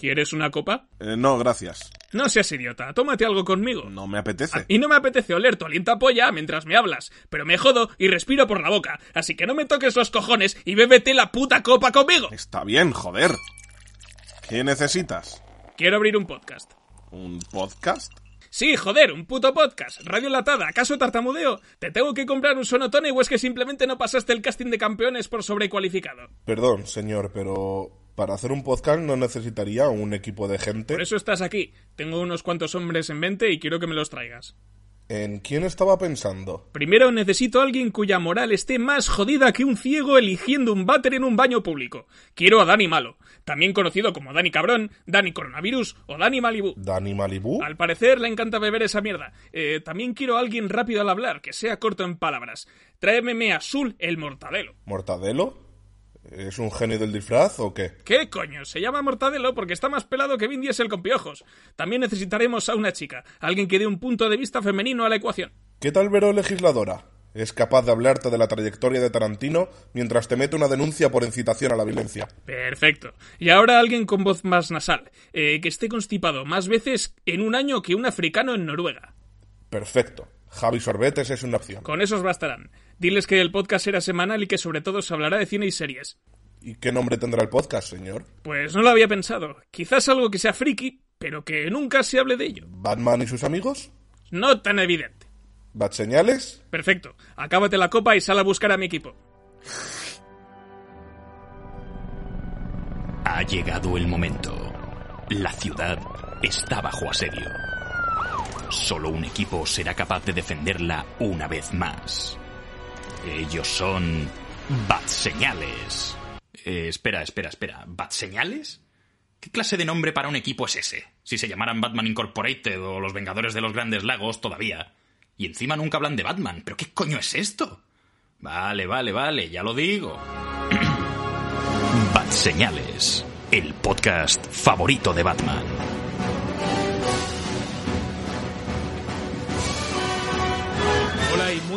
¿Quieres una copa? Eh, no, gracias. No seas idiota, tómate algo conmigo. No me apetece. Y no me apetece oler tu aliento a polla mientras me hablas, pero me jodo y respiro por la boca, así que no me toques los cojones y bébete la puta copa conmigo. Está bien, joder. ¿Qué necesitas? Quiero abrir un podcast. ¿Un podcast? Sí, joder, un puto podcast. Radio Latada, ¿acaso tartamudeo? ¿Te tengo que comprar un sonotone o es que simplemente no pasaste el casting de campeones por sobrecualificado? Perdón, señor, pero para hacer un podcast no necesitaría un equipo de gente. Por eso estás aquí. Tengo unos cuantos hombres en mente y quiero que me los traigas. ¿En quién estaba pensando? Primero necesito a alguien cuya moral esté más jodida que un ciego eligiendo un váter en un baño público. Quiero a Dani Malo, también conocido como Dani Cabrón, Dani Coronavirus o Dani Malibu. ¿Dani Malibu? Al parecer le encanta beber esa mierda. Eh, también quiero a alguien rápido al hablar, que sea corto en palabras. Tráememe a Sul el Mortadelo. ¿Mortadelo? ¿Es un genio del disfraz o qué? ¿Qué coño? Se llama Mortadelo porque está más pelado que Vin Diesel con piojos. También necesitaremos a una chica, alguien que dé un punto de vista femenino a la ecuación. ¿Qué tal Vero legisladora? Es capaz de hablarte de la trayectoria de Tarantino mientras te mete una denuncia por incitación a la violencia. Perfecto. Y ahora alguien con voz más nasal, eh, que esté constipado más veces en un año que un africano en Noruega. Perfecto. Javi Sorbetes es una opción. Con esos bastarán. Diles que el podcast será semanal y que sobre todo se hablará de cine y series. ¿Y qué nombre tendrá el podcast, señor? Pues no lo había pensado. Quizás algo que sea friki, pero que nunca se hable de ello. ¿Batman y sus amigos? No tan evidente. ¿Bat señales? Perfecto. Acábate la copa y sal a buscar a mi equipo. Ha llegado el momento. La ciudad está bajo asedio. Solo un equipo será capaz de defenderla una vez más. Ellos son Bat Señales. Eh, espera, espera, espera. ¿Bat Señales? ¿Qué clase de nombre para un equipo es ese? Si se llamaran Batman Incorporated o los Vengadores de los Grandes Lagos todavía. Y encima nunca hablan de Batman. ¿Pero qué coño es esto? Vale, vale, vale, ya lo digo. Bat Señales, el podcast favorito de Batman.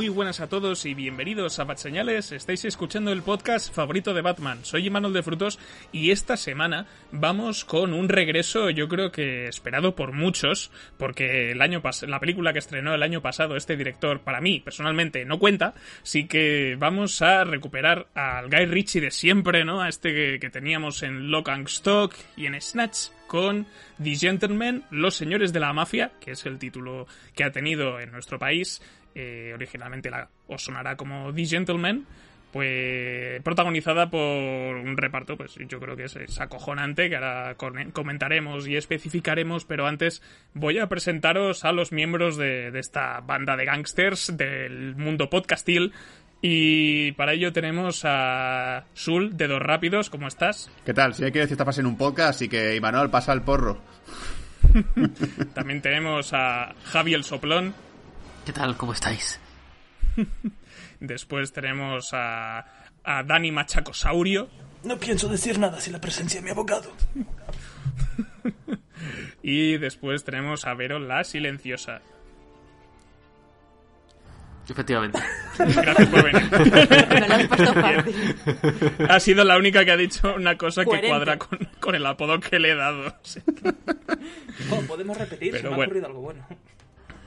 Muy buenas a todos y bienvenidos a Bat Señales. Estáis escuchando el podcast favorito de Batman. Soy Imanol de Frutos y esta semana vamos con un regreso, yo creo que esperado por muchos, porque el año pas la película que estrenó el año pasado este director, para mí personalmente no cuenta, sí que vamos a recuperar al Guy Ritchie de siempre, ¿no? A este que, que teníamos en Lock and Stock y en Snatch con The Gentlemen, Los Señores de la Mafia, que es el título que ha tenido en nuestro país. Eh, originalmente la, os sonará como The Gentleman, pues protagonizada por un reparto, pues yo creo que es, es acojonante, que ahora comentaremos y especificaremos, pero antes voy a presentaros a los miembros de, de esta banda de gángsters del mundo podcastil. Y para ello tenemos a Sul de Dos Rápidos, ¿cómo estás? ¿Qué tal? Si hay que decir esta fase en un podcast, así que Imanol pasa el porro. También tenemos a Javi el Soplón. ¿Qué tal? ¿Cómo estáis? Después tenemos a, a Dani Machacosaurio. No pienso decir nada sin la presencia de mi abogado. Y después tenemos a Vero la Silenciosa. Efectivamente. Gracias por venir. Lo. Ha sido la única que ha dicho una cosa que Coherente. cuadra con, con el apodo que le he dado. Oh, podemos repetir, Pero se me bueno. ha ocurrido algo bueno.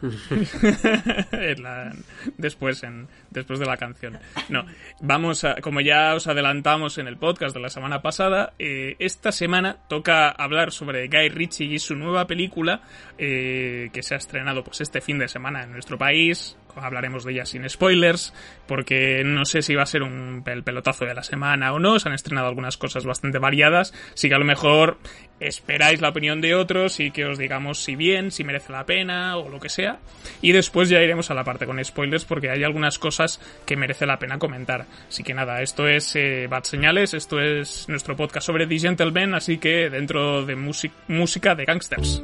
Después, después de la canción. No, vamos a, como ya os adelantamos en el podcast de la semana pasada, eh, esta semana toca hablar sobre Guy Ritchie y su nueva película eh, que se ha estrenado pues este fin de semana en nuestro país. Hablaremos de ella sin spoilers, porque no sé si va a ser un el pelotazo de la semana o no. Se han estrenado algunas cosas bastante variadas. Así que a lo mejor esperáis la opinión de otros y que os digamos si bien, si merece la pena o lo que sea. Y después ya iremos a la parte con spoilers porque hay algunas cosas que merece la pena comentar. Así que nada, esto es eh, Bad Señales, esto es nuestro podcast sobre The Gentleman, así que dentro de música de gangsters.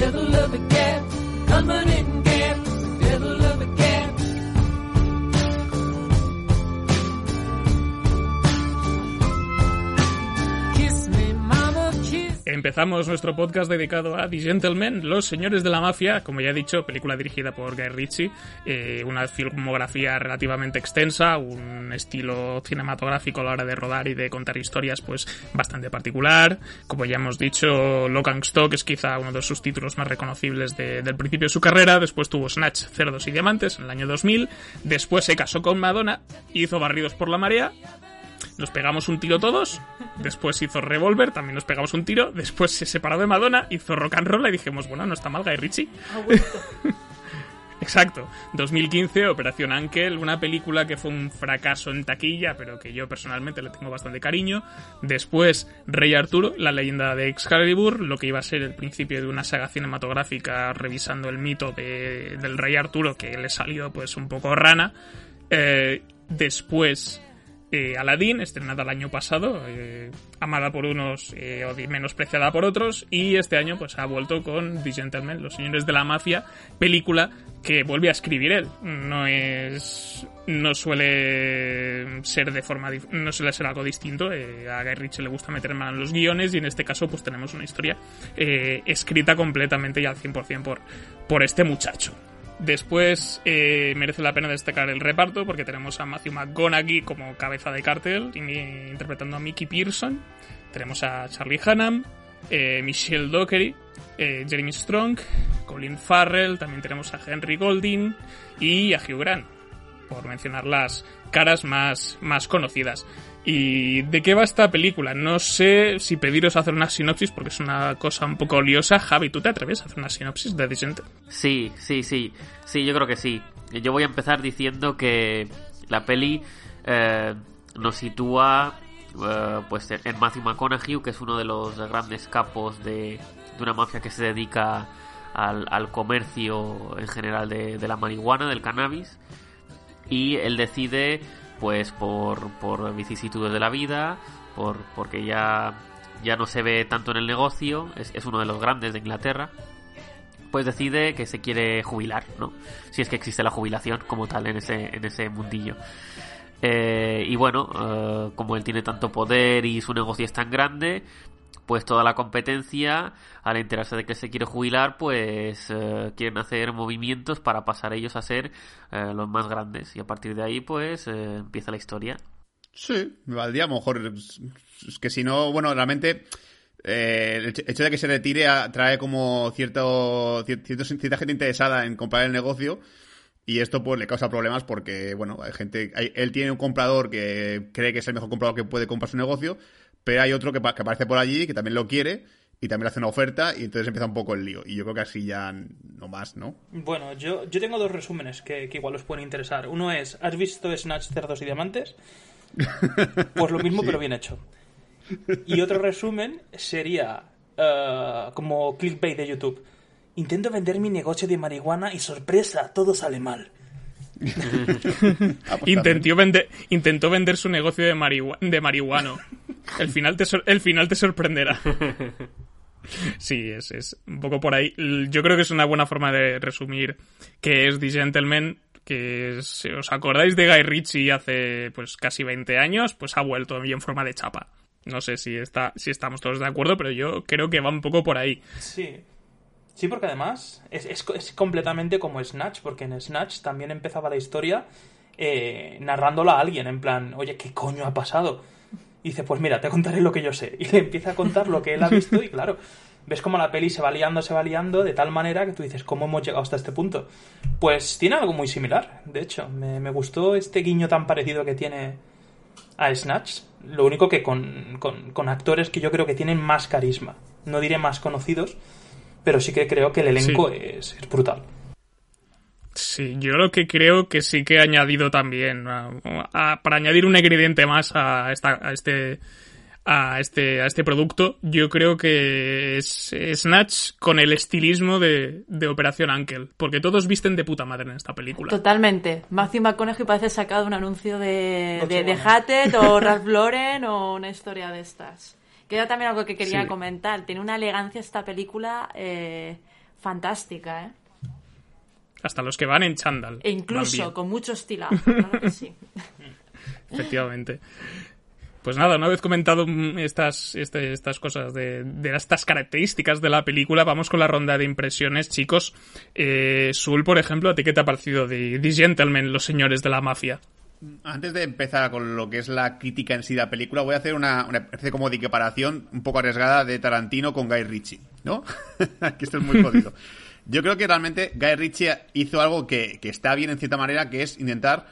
middle of the gap, coming in. Empezamos nuestro podcast dedicado a The Gentlemen, Los Señores de la Mafia, como ya he dicho, película dirigida por Guy Ritchie, eh, una filmografía relativamente extensa, un estilo cinematográfico a la hora de rodar y de contar historias pues bastante particular. Como ya hemos dicho, Lock and Stock es quizá uno de sus títulos más reconocibles de- del principio de su carrera, después tuvo Snatch, Cerdos y Diamantes en el año 2000, después se casó con Madonna, hizo Barridos por la Marea, nos pegamos un tiro todos, después hizo Revolver, también nos pegamos un tiro, después se separó de Madonna, hizo Rock and Roll y dijimos, bueno, no está mal Guy Ritchie. Exacto. 2015, Operación Ankel, una película que fue un fracaso en taquilla, pero que yo personalmente le tengo bastante cariño. Después, Rey Arturo, la leyenda de Excalibur, lo que iba a ser el principio de una saga cinematográfica revisando el mito de- del Rey Arturo, que le salió pues un poco rana. Eh, después, eh, Aladdin, estrenada el año pasado, eh, amada por unos eh, o menospreciada por otros, y este año pues ha vuelto con The Gentlemen, Los Señores de la Mafia, película que vuelve a escribir él. No es. No suele ser de forma. No suele ser algo distinto. a Guy Ritchie le gusta meter mano en los guiones y en este caso, pues tenemos una historia escrita completamente y al 100% por, por este muchacho. Después eh, merece la pena destacar el reparto porque tenemos a Matthew McConaughey como cabeza de cartel interpretando a Mickey Pearson. Tenemos a Charlie Hunnam, eh, Michelle Dockery, eh, Jeremy Strong, Colin Farrell, también tenemos a Henry Golding y a Hugh Grant, por mencionar las caras más, más conocidas. ¿Y de qué va esta película? No sé si pediros hacer una sinopsis porque es una cosa un poco liosa. Javi, ¿tú te atreves a hacer una sinopsis de Gentleman? Sí, sí, sí. Sí, yo creo que sí. Yo voy a empezar diciendo que la peli eh, nos sitúa eh, pues en Matthew McConaughey, que es uno de los grandes capos de, de una mafia que se dedica al, comercio en general de la marihuana, del cannabis. Y él decide, pues por, por vicisitudes de la vida, por, porque ya, ya no se ve tanto en el negocio, es, es uno de los grandes de Inglaterra, pues decide que se quiere jubilar, ¿no? Si es que existe la jubilación como tal en ese, en ese mundillo. Eh, y bueno, eh, como él tiene tanto poder y su negocio es tan grande, pues toda la competencia, al enterarse de que se quiere jubilar, pues eh, quieren hacer movimientos para pasar ellos a ser eh, los más grandes. Y a partir de ahí, pues eh, empieza la historia. Sí, me valdría a lo mejor. Es que si no, bueno, realmente. eh, el hecho- de que se retire trae como cierto, cier- cierto, cierta gente interesada en comprar el negocio y esto pues le causa problemas porque, bueno, hay gente, hay- él tiene un comprador que cree que es el mejor comprador que puede comprar su negocio, pero hay otro que, que aparece por allí que también lo quiere y también le hace una oferta y entonces empieza un poco el lío y yo creo que así ya no más, ¿no? Bueno, yo, yo tengo dos resúmenes que, que igual os pueden interesar. Uno es, ¿has visto Snatch, Cerdos y Diamantes? Pues lo mismo, pero bien hecho. Y otro resumen sería eh, como clickbait de YouTube. Intento vender mi negocio de marihuana y sorpresa, todo sale mal. Ah, pues Intentó vender, intentó vender su negocio de, marihua- de marihuano. El final te, sor- el final te sorprenderá. Sí, es, es un poco por ahí. Yo creo que es una buena forma de resumir qué es The Gentleman. Que si os acordáis de Guy Ritchie hace pues casi 20 años, pues ha vuelto y en forma de chapa. No sé si, está, si estamos todos de acuerdo, pero yo creo que va un poco por ahí. Sí. Sí, porque además es, es, es completamente como Snatch, porque en Snatch también empezaba la historia eh, narrándola a alguien, en plan, oye, ¿qué coño ha pasado? Y dice, pues mira, te contaré lo que yo sé. Y le empieza a contar lo que él ha visto y claro, ves como la peli se va liando, se va liando, de tal manera que tú dices, ¿cómo hemos llegado hasta este punto? Pues tiene algo muy similar, de hecho. Me, me gustó este guiño tan parecido que tiene a Snatch. Lo único que con, con, con actores que yo creo que tienen más carisma. No diré más conocidos, pero sí que creo que el elenco Sí. es, es brutal. Sí, yo lo que creo que sí que he añadido también, a- a- para añadir un ingrediente más a, esta, a este a este a este producto, yo creo que es Snatch con el estilismo de, de Operación Ankel, porque todos visten de puta madre en esta película. Totalmente. Matthew McConaughey parece sacado un anuncio de, de, de. Hackett o Ralph Lauren o una historia de estas. Que era también algo que quería Sí. comentar. Tiene una elegancia esta película eh, fantástica, ¿eh? Hasta los que van en chándal. E incluso con mucho estilazo. Claro que sí. efectivamente. Pues nada, una vez comentado mm, estas, este- estas cosas de, de estas características de la película, vamos con la ronda de impresiones, chicos. Eh, Sul, por ejemplo, ¿a ti qué te ha parecido de The Gentlemen, los señores de la mafia? Antes de empezar con lo que es la crítica en sí de la película, voy a hacer una, una especie como de comparación un poco arriesgada de Tarantino con Guy Ritchie, ¿no? que esto es muy jodido. Yo creo que realmente Guy Ritchie hizo algo que, que está bien en cierta manera, que es intentar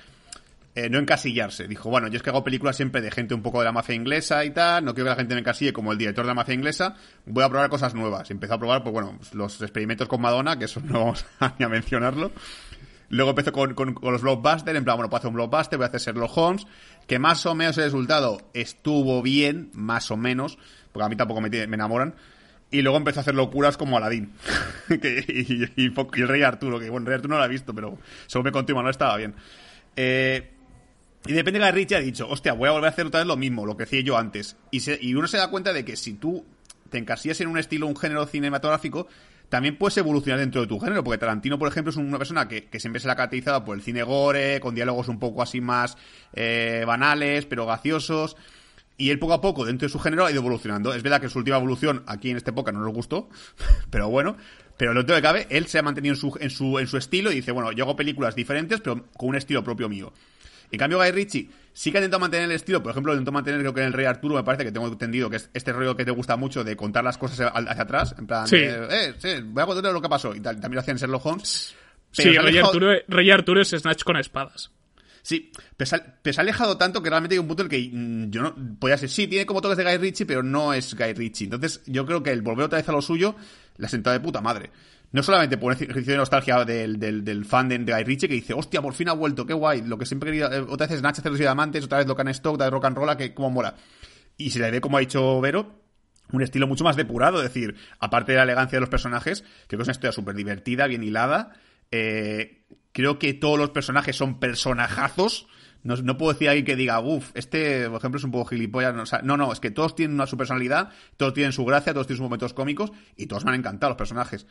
eh, no encasillarse. Dijo, bueno, yo es que hago películas siempre de gente un poco de la mafia inglesa y tal, no quiero que la gente me encasille como el director de la mafia inglesa, voy a probar cosas nuevas. Empezó a probar, pues bueno, los experimentos con Madonna, que eso no vamos a ni a mencionarlo. Luego empezó con, con- los blockbusters, en plan, bueno, puedo hacer un blockbuster, voy a hacer Sherlock Holmes, que más o menos el resultado estuvo bien, más o menos, porque a mí tampoco me, me enamoran. Y luego empezó a hacer locuras como Aladdin. y, el Rey Arturo, que bueno, Rey Arturo no lo he visto, pero según me contó no estaba bien. Eh, y de repente Guy Ritchie ha dicho, hostia, voy a volver a hacer otra vez lo mismo, lo que hacía yo antes. Y, se- y uno se da cuenta de que si tú te encasillas en un estilo, un género cinematográfico, también puedes evolucionar dentro de tu género, porque Tarantino, por ejemplo, es una persona que, que siempre se la ha caracterizado por el cine gore, con diálogos un poco así más eh, banales, pero graciosos. Y él poco a poco, dentro de su género, ha ido evolucionando. Es verdad que su última evolución aquí en esta época no nos gustó, pero bueno. Pero lo que cabe, él se ha mantenido en su, en su, en su estilo y dice, bueno, yo hago películas diferentes, pero con un estilo propio mío. En cambio, Guy Ritchie sí que ha intentado mantener el estilo, por ejemplo, intentó mantener, creo que en el Rey Arturo, me parece que tengo entendido que es este rollo que te gusta mucho de contar las cosas hacia atrás, en plan, Sí. eh, sí, voy a contar lo que pasó, y tal, también lo hacían Sherlock Holmes. Sí, Pero Rey Arturo, Rey Arturo es Snatch con espadas. Sí, pero se, ha, alejado tanto que realmente hay un punto en el que mm, yo no. Podía ser, sí, tiene como toques de Guy Ritchie, pero no es Guy Ritchie. Entonces, yo creo que el volver otra vez a lo suyo le ha sentado de puta madre. No solamente por un ejercicio de nostalgia del, del, fan de, de Guy que dice, hostia, por fin ha vuelto, qué guay. Lo que siempre querido. eh, otra vez Snatch, hacer los diamantes, otra vez Locan Stock, otra vez Rock and Roll, que como mola. Y se le ve, como ha dicho Vero, un estilo mucho más depurado, es decir, aparte de la elegancia de los personajes, creo que es una historia súper divertida, bien hilada. Eh, creo que todos los personajes son personajazos. No, no puedo decir a alguien que diga, uff, este, por ejemplo, es un poco gilipollas. No, no, no, es que todos tienen una su personalidad, todos tienen su gracia, todos tienen sus momentos cómicos y todos me han encantado los personajes.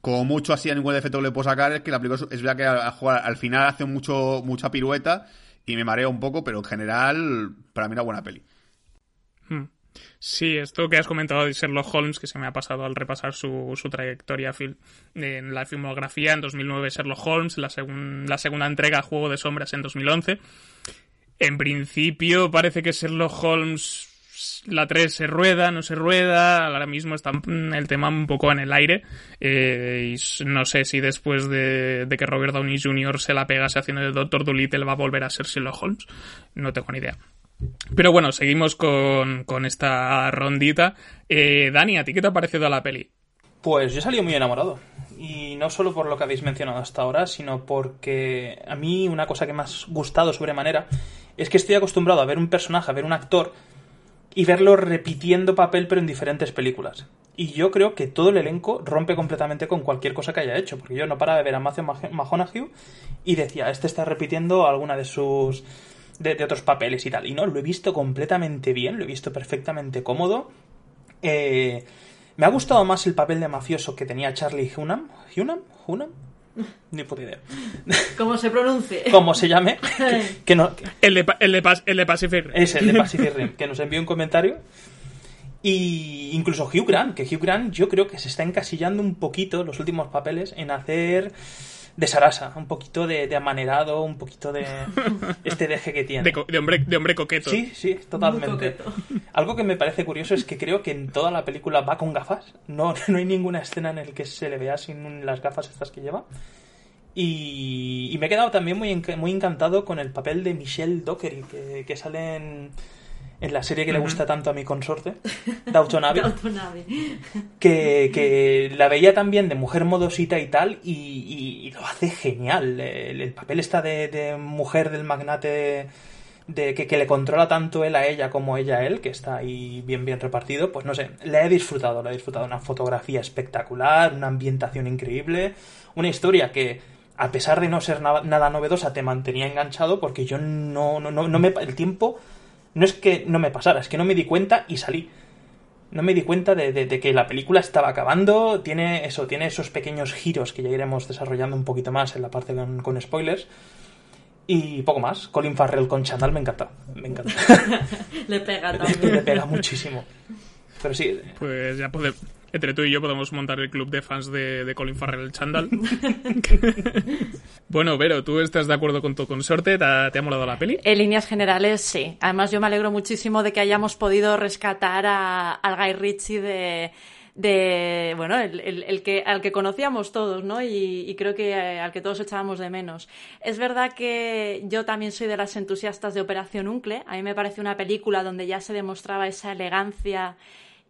Como mucho así a ningún defecto le puedo sacar es que la película es- verdad que al, final hace mucho, mucha pirueta y me mareo un poco, pero en general, para mí una buena peli. Hmm. Sí, esto que has comentado de Sherlock Holmes, que se me ha pasado al repasar su, su trayectoria en la filmografía. En 2009 Sherlock Holmes, la, la segunda entrega Juego de Sombras en 2011. En principio parece que Sherlock Holmes, la 3 se rueda, no se rueda. Ahora mismo está el tema un poco en el aire. Eh, y no sé si después de, de que Robert Downey Jr. se la pegase haciendo el Doctor Dolittle va a volver a ser Sherlock Holmes. No tengo ni idea. Pero bueno, seguimos con, con esta rondita. Eh, Dani, ¿a ti qué te ha parecido la peli? Pues yo he salido muy enamorado. Y no solo por lo que habéis mencionado hasta ahora, sino porque a mí una cosa que me ha gustado sobremanera es que estoy acostumbrado a ver un personaje, a ver un actor y verlo repitiendo papel pero en diferentes películas. Y yo creo que todo el elenco rompe completamente con cualquier cosa que haya hecho, porque yo no paraba de ver a Matthew McConaughey y decía, este está repitiendo alguna de sus... De, de otros papeles y tal. Y no, lo he visto completamente bien, lo he visto perfectamente cómodo. Eh, me ha gustado más el papel de mafioso que tenía Charlie Hunnam. ¿Hunnam? ¿Hunnam? Ni puta idea. ¿Cómo se pronuncie? Como se llame. Que, que no, que- El de, el de, Pas- el de Pacific Rim. ese, el de Pacific Rim, que nos envió un comentario. Y incluso Hugh Grant, que Hugh Grant yo creo que se está encasillando un poquito los últimos papeles en hacer de Sarasa, un poquito de, de amanerado, un poquito de este deje que tiene. De, co- de hombre, de hombre coqueto. Sí, sí, totalmente. Algo que me parece curioso es que creo que en toda la película va con gafas. No, no hay ninguna escena en la que se le vea sin las gafas estas que lleva. Y, y me he quedado también muy, muy encantado con el papel de Michelle Dockery, que, que sale en, en la serie que le gusta tanto a mi consorte, Abbey. que, que la veía también de mujer modosita y tal, y, y- y lo hace genial. El, el papel está de, de mujer del magnate de que, que le controla tanto él a ella como ella a él, que está ahí bien bien repartido, pues no sé, le he disfrutado, le he disfrutado. Una fotografía espectacular, una ambientación increíble, una historia que a pesar de no ser nada, nada novedosa te mantenía enganchado porque yo no, no, no, no me... El tiempo no es que no me pasara, es que no me di cuenta y salí no me di cuenta de, de- de que la película estaba acabando. Tiene eso, tiene esos pequeños giros que ya iremos desarrollando un poquito más en la parte con, con spoilers. Y poco más. Colin Farrell con Chantal me encanta. Me encanta. Le pega Le también. pega muchísimo. Pero sí, Pues ya podemos, entre tú y yo podemos montar el club de fans de, de Colin Farrell el Chandal. bueno, Vero, ¿tú estás de acuerdo con tu consorte? ¿Te ha, te ha molado la peli? En líneas generales, sí. Además, yo me alegro muchísimo de que hayamos podido rescatar a, al Guy Ritchie de, de bueno, el, el- el que, al que conocíamos todos, ¿no? Y, y creo que eh, al que todos echábamos de menos. Es verdad que yo también soy de las entusiastas de Operación Uncle. A mí me parece una película donde ya se demostraba esa elegancia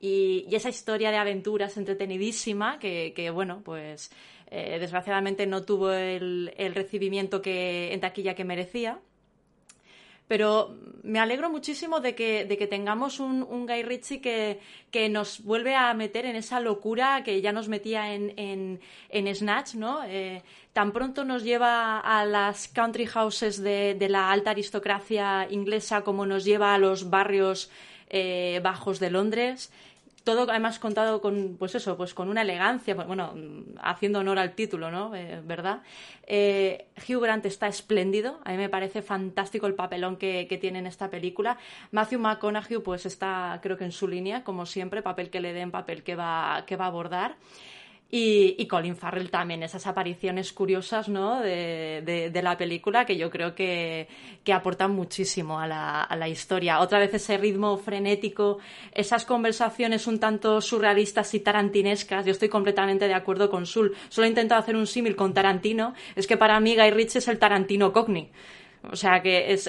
y, esa historia de aventuras entretenidísima que, bueno, pues eh, desgraciadamente no tuvo el, el recibimiento que, en taquilla que merecía. Pero me alegro muchísimo de que, de que tengamos un, un Guy Ritchie que, que nos vuelve a meter en esa locura que ya nos metía en, en, en Snatch, ¿no? Eh, tan pronto nos lleva a las country houses de, de la alta aristocracia inglesa como nos lleva a los barrios eh, bajos de Londres. Todo además contado con pues eso pues con una elegancia pues, bueno mm, haciendo honor al título no Eh, verdad Eh, Hugh Grant está espléndido. A mí me parece fantástico el papelón que, que tiene en esta película. Matthew McConaughey pues está creo que en su línea como siempre papel que le den papel que va que va a abordar y, Colin Farrell también, esas apariciones curiosas ¿no? de, la película que yo creo que, aportan muchísimo a la, a la historia. Otra vez ese ritmo frenético, esas conversaciones un tanto surrealistas y tarantinescas. Yo estoy completamente de acuerdo con Sul. Solo he intentado hacer un símil con Tarantino. Es que para mí Guy Ritchie es el Tarantino Cockney. O sea que es,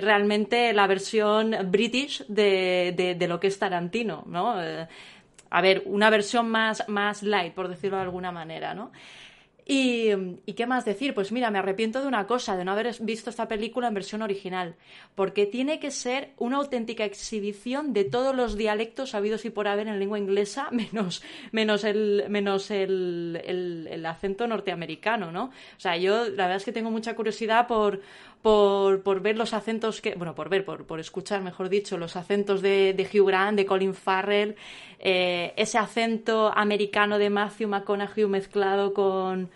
realmente la versión british de, de, de lo que es Tarantino, ¿no? A ver, una versión más, más light, por decirlo de alguna manera, ¿no? Y, ¿y qué más decir? Pues mira, me arrepiento de una cosa, de no haber visto esta película en versión original, porque tiene que ser una auténtica exhibición de todos los dialectos habidos y por haber en lengua inglesa, menos, menos, el, menos el, el- el acento norteamericano, ¿no? O sea, yo la verdad es que tengo mucha curiosidad por, por, por ver los acentos que, bueno, por ver, por, por escuchar, mejor dicho, los acentos de, de Hugh Grant, de Colin Farrell, eh, ese acento americano de Matthew McConaughey mezclado con,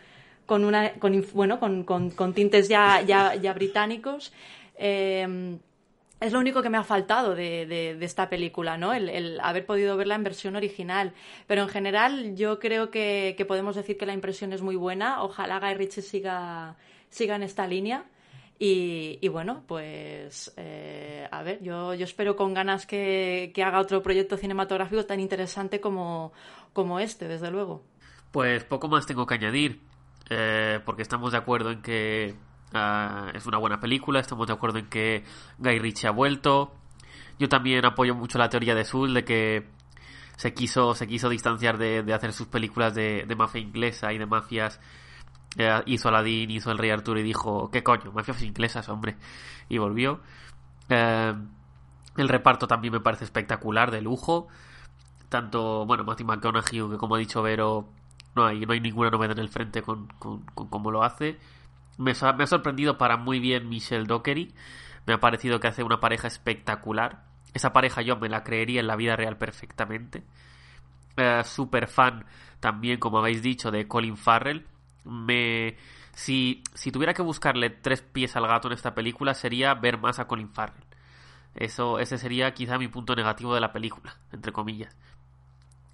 con una, con, bueno, con, con- tintes ya, ya, británicos. Eh, es lo único que me ha faltado de, de- de esta película, ¿no? El, el haber podido verla en versión original. Pero en general yo creo que, que podemos decir que la impresión es muy buena. Ojalá Guy Ritchie siga, siga en esta línea. Y, bueno, pues eh, a ver, yo, yo espero con ganas que, que haga otro proyecto cinematográfico tan interesante como, como este, desde luego. Pues poco más tengo que añadir, eh, porque estamos de acuerdo en que ah, es una buena película, estamos de acuerdo en que Guy Ritchie ha vuelto. Yo también apoyo mucho la teoría de Sul de que se quiso, se quiso distanciar de, de hacer sus películas de mafia inglesa y de mafias. Hizo Aladdin, hizo El Rey Arturo y dijo, ¿qué coño? Mafias inglesas, hombre. Y volvió. Eh, el reparto también me parece espectacular, de lujo tanto, bueno, Matthew McConaughey, que como ha dicho Vero, no hay, no hay ninguna novedad en el frente con, cómo lo hace. Me ha sorprendido para muy bien Michelle Dockery. Me ha parecido que hace una pareja espectacular. Esa pareja yo me la creería en la vida real perfectamente. Eh, super fan también, como habéis dicho, de Colin Farrell. Me... Si, si tuviera que buscarle tres pies al gato en esta película sería ver más a Colin Farrell. Eso, ese sería quizá mi punto negativo de la película, entre comillas.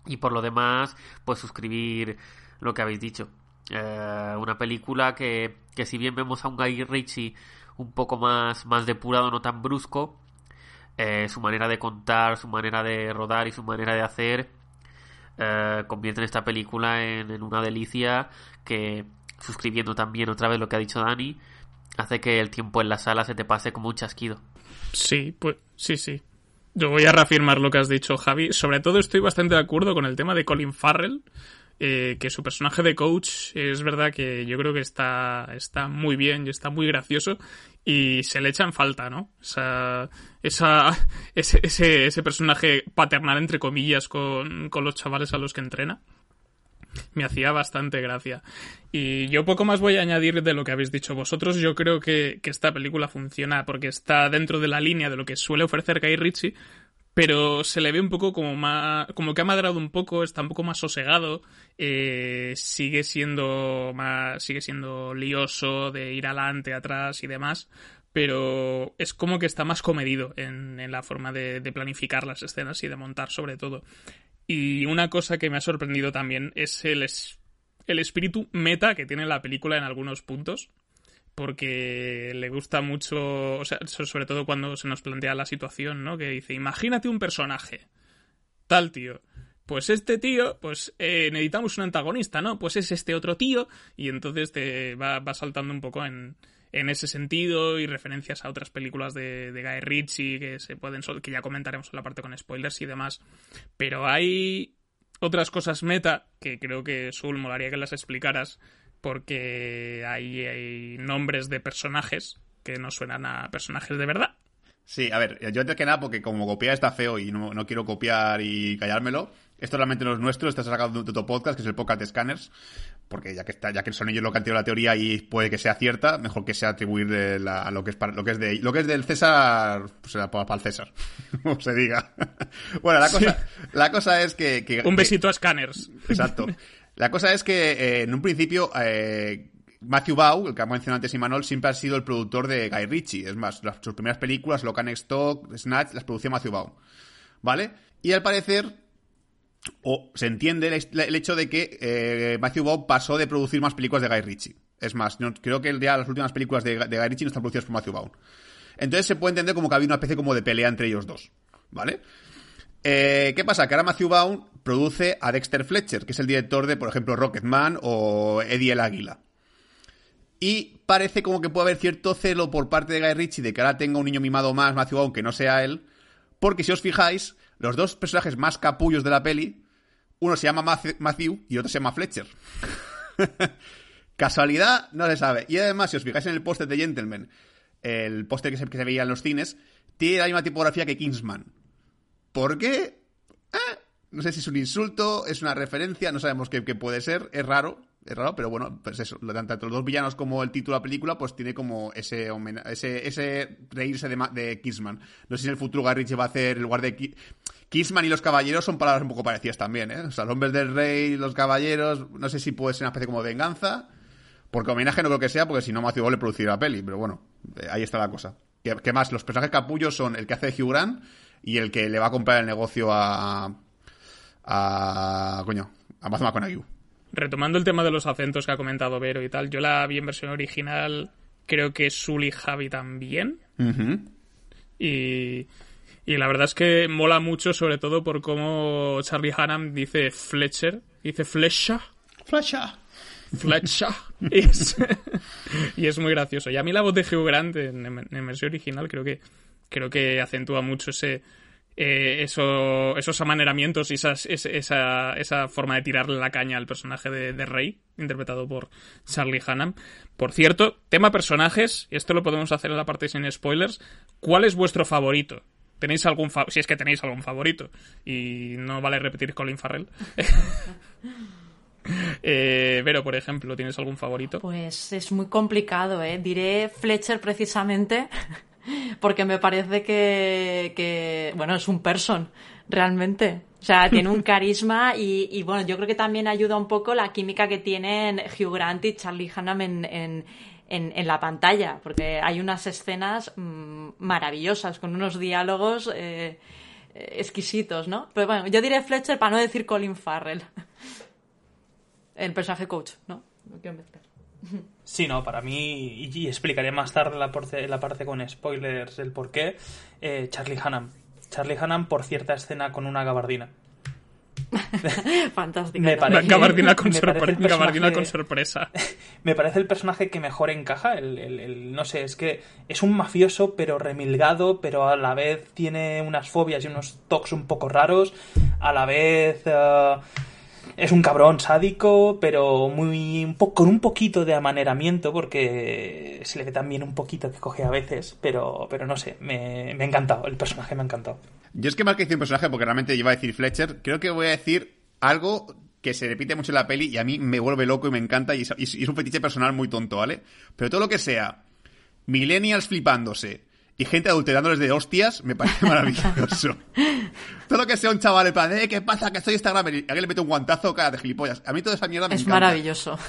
Y por lo demás, pues suscribir lo que habéis dicho. Eh, una película que, que si bien vemos a un Guy Ritchie un poco más, más depurado, no tan brusco, eh, su manera de contar, su manera de rodar y su manera de hacer eh, convierten esta película en, en una delicia que, suscribiendo también otra vez lo que ha dicho Dani, hace que el tiempo en la sala se te pase como un chasquido. Sí, pues sí, sí. Yo voy a reafirmar lo que has dicho, Javi. Sobre todo estoy bastante de acuerdo con el tema de Colin Farrell, eh, que su personaje de coach es verdad que yo creo que está, está muy bien y está muy gracioso y se le echa en falta, ¿no? Esa, esa, ese, ese, ese personaje paternal, entre comillas, con, con los chavales a los que entrena me hacía bastante gracia. Y yo poco más voy a añadir de lo que habéis dicho vosotros. Yo creo que, que esta película funciona porque está dentro de la línea de lo que suele ofrecer Guy Ritchie, pero se le ve un poco como más, como que ha madrado un poco, está un poco más sosegado, eh, sigue siendo más, sigue siendo lioso de ir adelante, atrás y demás, pero es como que está más comedido en, en la forma de, de planificar las escenas y de montar sobre todo. Y una cosa que me ha sorprendido también es el, es- el espíritu meta que tiene la película en algunos puntos. Porque le gusta mucho, o sea, so- sobre todo cuando se nos plantea la situación, ¿no? Que dice, imagínate un personaje, tal tío. Pues este tío, pues eh, necesitamos un antagonista, ¿no? Pues es este otro tío. Y entonces te va, va saltando un poco en, en ese sentido y referencias a otras películas de, de Guy Ritchie que se pueden que ya comentaremos en la parte con spoilers y demás. Pero hay otras cosas meta que creo que Sul molaría que las explicaras porque hay, hay nombres de personajes que no suenan a personajes de verdad. Sí, a ver, yo antes que nada, porque como copiar está feo y no, no quiero copiar y callármelo, esto realmente no es nuestro, está sacado de otro podcast, que es el podcast de Scanners, porque ya que está, ya que son ellos los que han tirado la teoría y puede que sea cierta, mejor que sea atribuir de la- a lo que es para, lo que es de lo que es del César, pues será para, para el César, como se diga. bueno, la cosa, la cosa es que, que- Un que- besito a Scanners. Exacto. La cosa es que eh, en un principio eh, Matthew Bau, el que ha mencionado antes Imanol, siempre ha sido el productor de Guy Ritchie. Es más, sus primeras películas, Locan Stock, Snatch, las producía Matthew Bau. ¿Vale? Y al parecer, o se entiende el, hecho de que eh, Matthew Bau pasó de producir más películas de Guy Ritchie. Es más, creo que ya las últimas películas de, de Guy Ritchie no están producidas por Matthew Bau. Entonces se puede entender como que había una especie como de pelea entre ellos dos. ¿Vale? Eh, ¿Qué pasa? Que ahora Matthew Vaughn produce a Dexter Fletcher, que es el director de, por ejemplo, Rocketman o Eddie el Águila. Y parece como que puede haber cierto celo por parte de Guy Ritchie de que ahora tenga un niño mimado más, Matthew Vaughn, que no sea él. Porque si os fijáis, los dos personajes más capullos de la peli, uno se llama Matthew- y otro se llama Fletcher. Casualidad, no se sabe. Y además, si os fijáis en el póster de Gentleman, el póster que se, que se veía en los cines, tiene la misma tipografía que Kingsman. ¿Por qué? Eh, no sé si es un insulto, es una referencia, no sabemos qué, puede ser, es raro, es raro, pero bueno, pues eso, tanto los dos villanos como el título de la película, pues tiene como ese ese, ese reírse de, de Kingsman. No sé si en el futuro Guy Ritchie va a hacer en lugar de Ki- Kingsman y los caballeros son palabras un poco parecidas también, ¿eh? O sea, los hombres del rey, los caballeros, no sé si puede ser una especie como de venganza, porque homenaje no creo que sea, porque si no Matthew Vaughn le produciría la peli, pero bueno, eh, ahí está la cosa. ¿Qué, más? Los personajes capullos son el que hace Hugh Grant y el que le va a comprar el negocio a... a... coño, a Matthew McConaughey. Retomando el tema de los acentos que ha comentado Vero y tal, yo la vi en versión original, creo que Sully Javi también. Y, y la verdad es que mola mucho, sobre todo por cómo Charlie Hunnam dice Fletcher, dice Fletcher. Flasha. Fletcher. Y es, y es muy gracioso. Y a mí la voz de Hugh Grant en, en versión original creo que, creo que acentúa mucho ese, eh, eso, esos amaneramientos y esas, es- esa, esa forma de tirarle la caña al personaje de, de Rey, interpretado por Charlie Hunnam. Por cierto, tema personajes, y esto lo podemos hacer en la parte sin spoilers. ¿Cuál es vuestro favorito? ¿Tenéis algún fa- si es que tenéis algún favorito? Y no vale repetir Colin Farrell. eh, Vero, por ejemplo, ¿tienes algún favorito? Pues es muy complicado, ¿eh? Diré Fletcher precisamente porque me parece que, que, bueno, es un person, realmente. O sea, tiene un carisma y, y, bueno, yo creo que también ayuda un poco la química que tienen Hugh Grant y Charlie Hunnam en, en, en, en la pantalla, porque hay unas escenas mm, maravillosas, con unos diálogos eh, eh, exquisitos, ¿no? Pero bueno, yo diré Fletcher para no decir Colin Farrell. El personaje coach, ¿no? No quiero mezclar. Sí, no, para mí, y, explicaré más tarde la, parte- la parte con spoilers el por qué, eh, Charlie Hunnam. Charlie Hunnam por cierta escena con una gabardina. Fantástica. Me parece- Gabardina con, me parece gabardina con sorpresa. Me parece el personaje que mejor encaja. El, el- el- no sé, es que es un mafioso, pero remilgado, pero a la vez tiene unas fobias y unos toques un poco raros. A la vez eh, es un cabrón sádico, pero muy un con un poquito de amaneramiento, porque se le ve también un poquito que coge a veces. Pero, pero no sé, me, me ha encantado. El personaje me ha encantado. Yo es que más que decir un personaje, porque realmente iba a decir Fletcher, creo que voy a decir algo que se repite mucho en la peli y a mí me vuelve loco y me encanta y es, y es un fetiche personal muy tonto, ¿vale? Pero todo lo que sea millennials flipándose y gente adulterándoles de hostias me parece maravilloso. todo lo que sea un chaval en plan, eh, ¿qué pasa? Que soy Instagram y alguien le mete un guantazo cara de gilipollas. A mí toda esa mierda me Es encanta. maravilloso.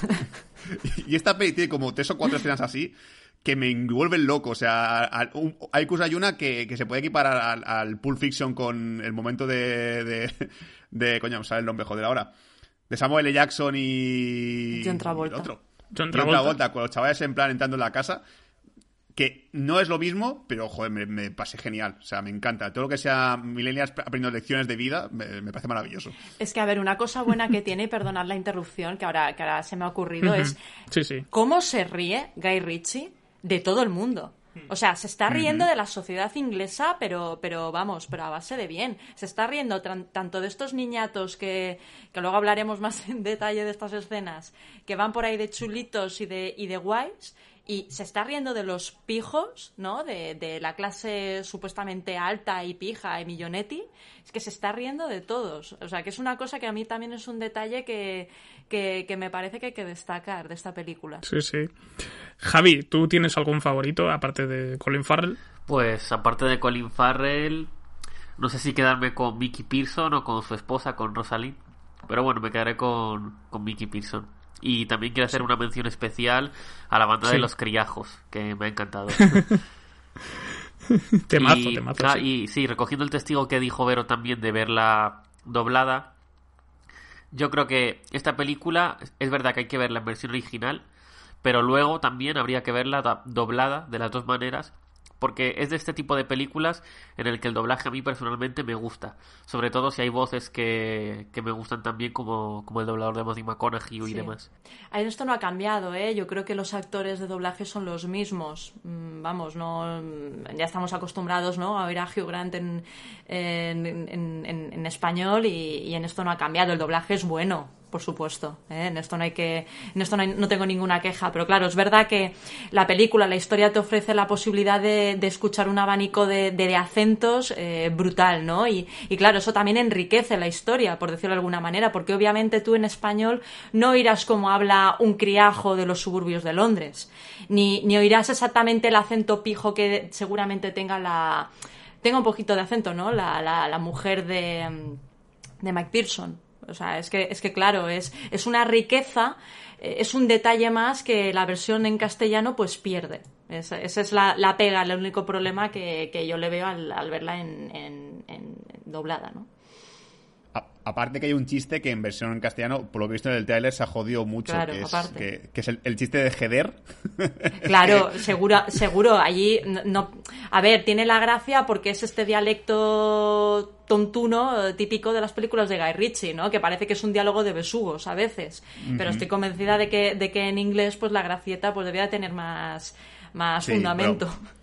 Y esta peli tiene como tres o cuatro escenas así que me vuelven loco. O sea, al- un- hay cosa hay una que, que se puede equiparar al, al Pulp Fiction con el momento de. de, de coño, me sale el nombre, joder, ahora. De Samuel L. Jackson y. John Travolta. y el otro. John John Travolta. Travolta, con los chavales en plan entrando en la casa. Que no es lo mismo, pero joder, me, me pasé genial. O sea, me encanta. Todo lo que sea millennials aprendiendo lecciones de vida me, me parece maravilloso. Es que, a ver, una cosa buena que tiene, y perdonad la interrupción, que ahora, que ahora se me ha ocurrido, es Sí, sí. cómo se ríe Guy Ritchie de todo el mundo. O sea, se está riendo de la sociedad inglesa, pero, pero vamos, pero a base de bien. Se está riendo tanto de estos niñatos que, que luego hablaremos más en detalle de estas escenas, que van por ahí de chulitos y de, y de guays, y se está riendo de los pijos, ¿no? De, de la clase supuestamente alta y pija y millonetti. Es que se está riendo de todos. O sea, que es una cosa que a mí también es un detalle que, que, que me parece que hay que destacar de esta película. Sí, sí. Javi, ¿tú tienes algún favorito aparte de Colin Farrell? Pues aparte de Colin Farrell, no sé si quedarme con Mickey Pearson o con su esposa, con Rosalind. Pero bueno, me quedaré con, con Mickey Pearson. Y también quiero hacer una mención especial a la banda Sí. de los criajos, que me ha encantado. Temazo, y, temazo. ah, sí. y sí, recogiendo el testigo que dijo Vero también de verla doblada, yo creo que esta película es verdad que hay que verla en versión original, pero luego también habría que verla da- doblada de las dos maneras, porque es de este tipo de películas en el que el doblaje a mí personalmente me gusta, sobre todo si hay voces que, que me gustan también como, como el doblador de Matthew McConaughey y demás. Esto no ha cambiado, ¿eh? Yo creo que los actores de doblaje son los mismos. Mm, Vamos, no, mm, ya estamos acostumbrados, ¿no? A oír a Hugh Grant en, en, en- en- en español y, y en esto no ha cambiado. El doblaje es bueno, por supuesto. ¿eh? En esto no hay que, en esto no, hay- no tengo ninguna queja. Pero claro, es verdad que la película, la historia te ofrece la posibilidad de, escuchar un abanico de, acentos eh, brutal, ¿no? Y, y claro, eso también enriquece la historia, por decirlo de alguna manera, porque obviamente tú en español no oirás como habla un criajo de los suburbios de Londres, ni, ni oirás exactamente el acento pijo que seguramente tenga la... Tenga un poquito de acento, ¿no? La, la, la mujer de, de Mike Pearson. O sea, es que, es que claro, es, es una riqueza, eh, es un detalle más que la versión en castellano pues pierde. Esa, es la, la pega, el único problema que, que yo le veo al, al verla en, en- en doblada, ¿no? A- aparte que hay un chiste que en versión en castellano, por lo que he visto en el trailer, se ha jodido mucho, Claro, que, es, aparte. que, que es el, el chiste de Jeder. Claro, seguro, seguro, allí no, no- a ver, tiene la gracia porque es este dialecto tontuno típico de las películas de Guy Ritchie, ¿no? Que parece que es un diálogo de besugos a veces, pero estoy convencida de que, de que en inglés pues la gracieta pues debía tener más, más Sí, fundamento. pero-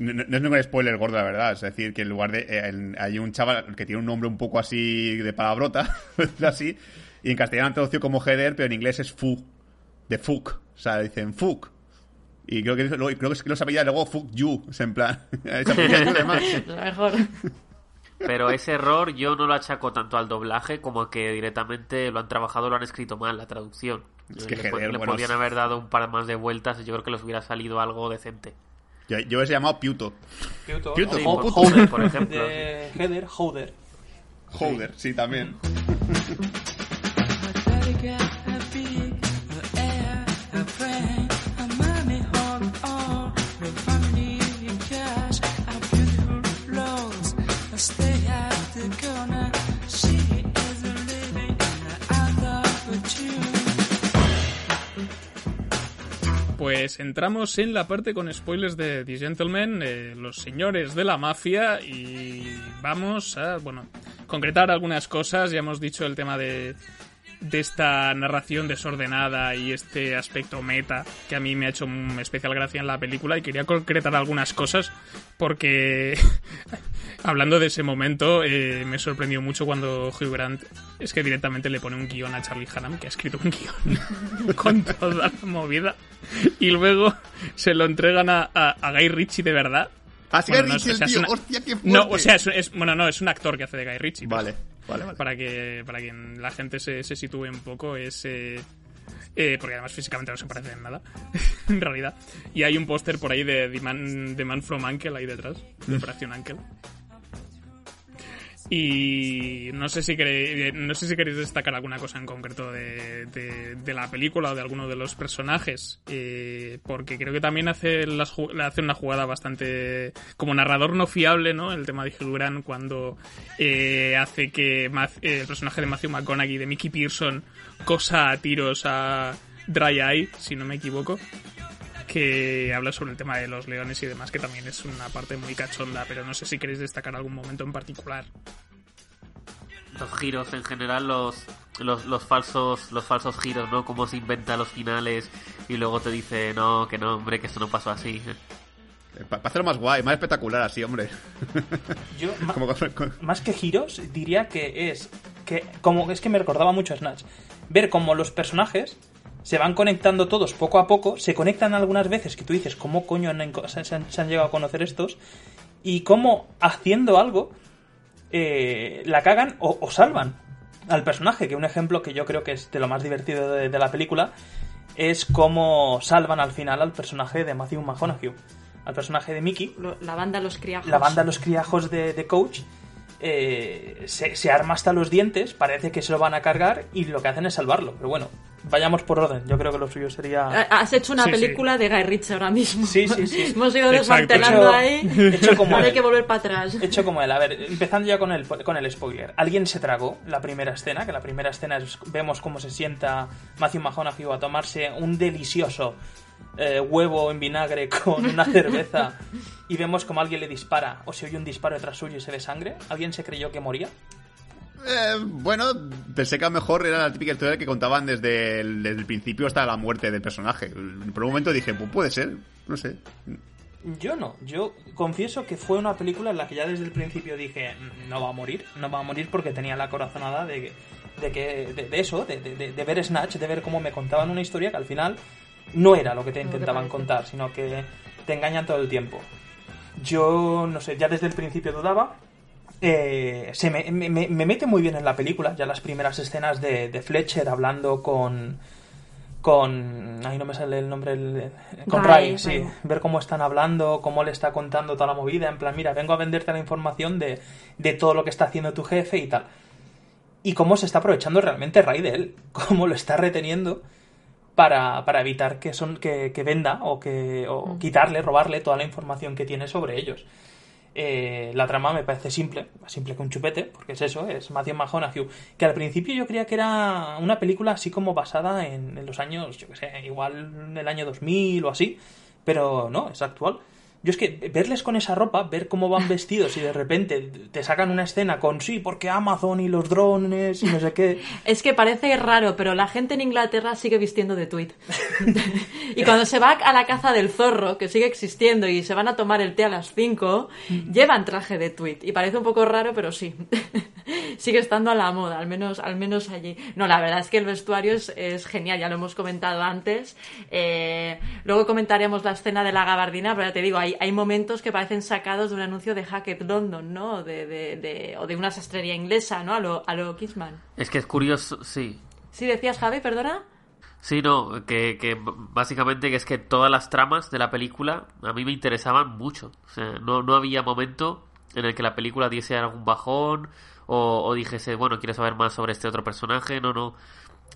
No, es ningún spoiler gordo, la verdad. Es decir, que en lugar de. eh, en- hay un chaval que tiene un nombre un poco así de palabrota, así, y en castellano han traducido como Heather, pero en inglés es Fu, de Fuck. O sea, dicen Fuck. Y creo que, luego- creo que es que los apellida luego Fuck You. Es en plan. esa apellida tú de más. Lo mejor. Pero ese error yo no lo achaco tanto al doblaje como que directamente lo han trabajado, lo han escrito mal, la traducción. Es que le, Heather, le bueno, haber dado un par más de vueltas y yo creo que les hubiera salido algo decente. Yo, yo hubiese llamado Piuto. Piuto, Piuto. Howder, por ejemplo, De Heather, Howder. Holder, sí, también. Pues entramos en la parte con spoilers de The Gentleman, eh, los señores de la mafia, y vamos a, bueno, concretar algunas cosas. Ya hemos dicho el tema de, de esta narración desordenada y este aspecto meta que a mí me ha hecho especial gracia en la película y quería concretar algunas cosas porque hablando de ese momento eh, me sorprendió mucho cuando Hugh Grant es que directamente le pone un guion a Charlie Hunnam que ha escrito un guion con toda la movida y luego se lo entregan a, a- a Guy Ritchie de verdad Así Bueno, que no, o sea, el es tío. una- Hostia, qué fuerte. no o sea es, es- bueno no es un actor que hace de Guy Ritchie pero- Vale, vale, vale. para que para que la gente se, se sitúe un poco es eh, eh, porque además físicamente no se parece en nada en realidad. Y hay un póster por ahí de The Man, The Man from Uncle ahí detrás de Operación Uncle Y no sé si queréis, no sé si queréis destacar alguna cosa en concreto de, de- la película o de alguno de los personajes, eh, porque creo que también hace, hace una jugada bastante como narrador no fiable, ¿no? El tema de Hugh cuando eh, hace que el personaje de Matthew McConaughey de Mickey Pearson cosa a tiros a Dry Eye, si no me equivoco que habla sobre el tema de los leones y demás, que también es una parte muy cachonda, pero no sé si queréis destacar algún momento en particular. Los giros en general, los, los, los falsos los falsos giros, ¿no? Cómo se inventa los finales y luego te dice, no, que no, hombre, que esto no pasó así. Para hacerlo más guay, más espectacular así, hombre. Yo, Como más que giros, diría que es que como es que me recordaba mucho a Snatch. Ver cómo los personajes se van conectando todos poco a poco, se conectan algunas veces que tú dices, ¿cómo coño han se, han, se han llegado a conocer estos? Y cómo haciendo algo eh, la cagan o, o salvan al personaje, que un ejemplo que yo creo que es de lo más divertido de, de la película es cómo salvan al final al personaje de Matthew McConaughey, al personaje de Mickey, La banda Los Criajos. la banda Los Criajos de, de Coach eh, se, se arma hasta los dientes, parece que se lo van a cargar y lo que hacen es salvarlo. Pero bueno, vayamos por orden. Yo creo que lo suyo sería. Ha- Has hecho una Sí, sí. película de Guy Ritchie ahora mismo. Sí, sí, sí. Hemos ido desmantelando Hecho- ahí. hecho como Ahora hay que volver para atrás. Hecho como él. A ver, empezando ya con el, con el spoiler. Alguien se tragó la primera escena, que la primera escena es vemos cómo se sienta Matthew McConaughey a tomarse un delicioso eh, huevo en vinagre con una cerveza y vemos como alguien le dispara o se oye un disparo detrás suyo y se ve sangre. ¿Alguien se creyó que moría? Eh, bueno, pensé que a lo mejor era la típica historia que contaban desde el, desde el principio hasta la muerte del personaje. Por un momento dije, pues puede ser, no sé. Yo no, yo confieso que fue una película en la que ya desde el principio dije, "Mm, no va a morir, no va a morir porque tenía la corazonada de, de que de, de eso, de, de- de ver Snatch, de ver cómo me contaban una historia que al final no era lo que te intentaban contar, sino que te engañan todo el tiempo. Yo, no sé, ya desde el principio dudaba. Eh, se me, me- me- me mete muy bien en la película, ya las primeras escenas de, de Fletcher hablando con, con. Ahí no me sale el nombre. el- con Ray, Ray, sí. Ray. Ver cómo están hablando, cómo le está contando toda la movida. En plan, mira, vengo a venderte la información de, de todo lo que está haciendo tu jefe y tal. Y cómo se está aprovechando realmente Ray de él. Cómo lo está reteniendo para, para evitar que, son, que, que venda o, que, o quitarle, robarle toda la información que tiene sobre ellos. Eh, la trama me parece simple, más simple que un chupete, porque es eso, es Matthew McConaughey, que al principio yo creía que era una película así como basada en, en los años, yo que sé, igual en el año 2000 o así, pero no, es actual. Yo es que verles con esa ropa, ver cómo van vestidos y de repente te sacan una escena con sí, porque Amazon y los drones y no sé qué. Es que parece raro, pero la gente en Inglaterra sigue vistiendo de tweet. y cuando se va a la caza del zorro, que sigue existiendo, y se van a tomar el té a las 5, llevan traje de tweet. Y parece un poco raro, pero sí. sigue estando a la moda, al menos, al menos allí. No, la verdad es que el vestuario es, es genial, ya lo hemos comentado antes. Eh, luego comentaremos la escena de la gabardina, pero ya te digo, hay, hay momentos que parecen sacados de un anuncio de Hackett London, ¿no? De, de- de- o de una sastrería inglesa, ¿no? A lo, a lo Kissman. Es que es curioso, sí. Sí, decías, Javi, perdona. Sí, no, que, que básicamente que es que todas las tramas de la película a mí me interesaban mucho. O sea, no, no había momento en el que la película diese algún bajón o, o dijese, bueno, quiero saber más sobre este otro personaje. No, no.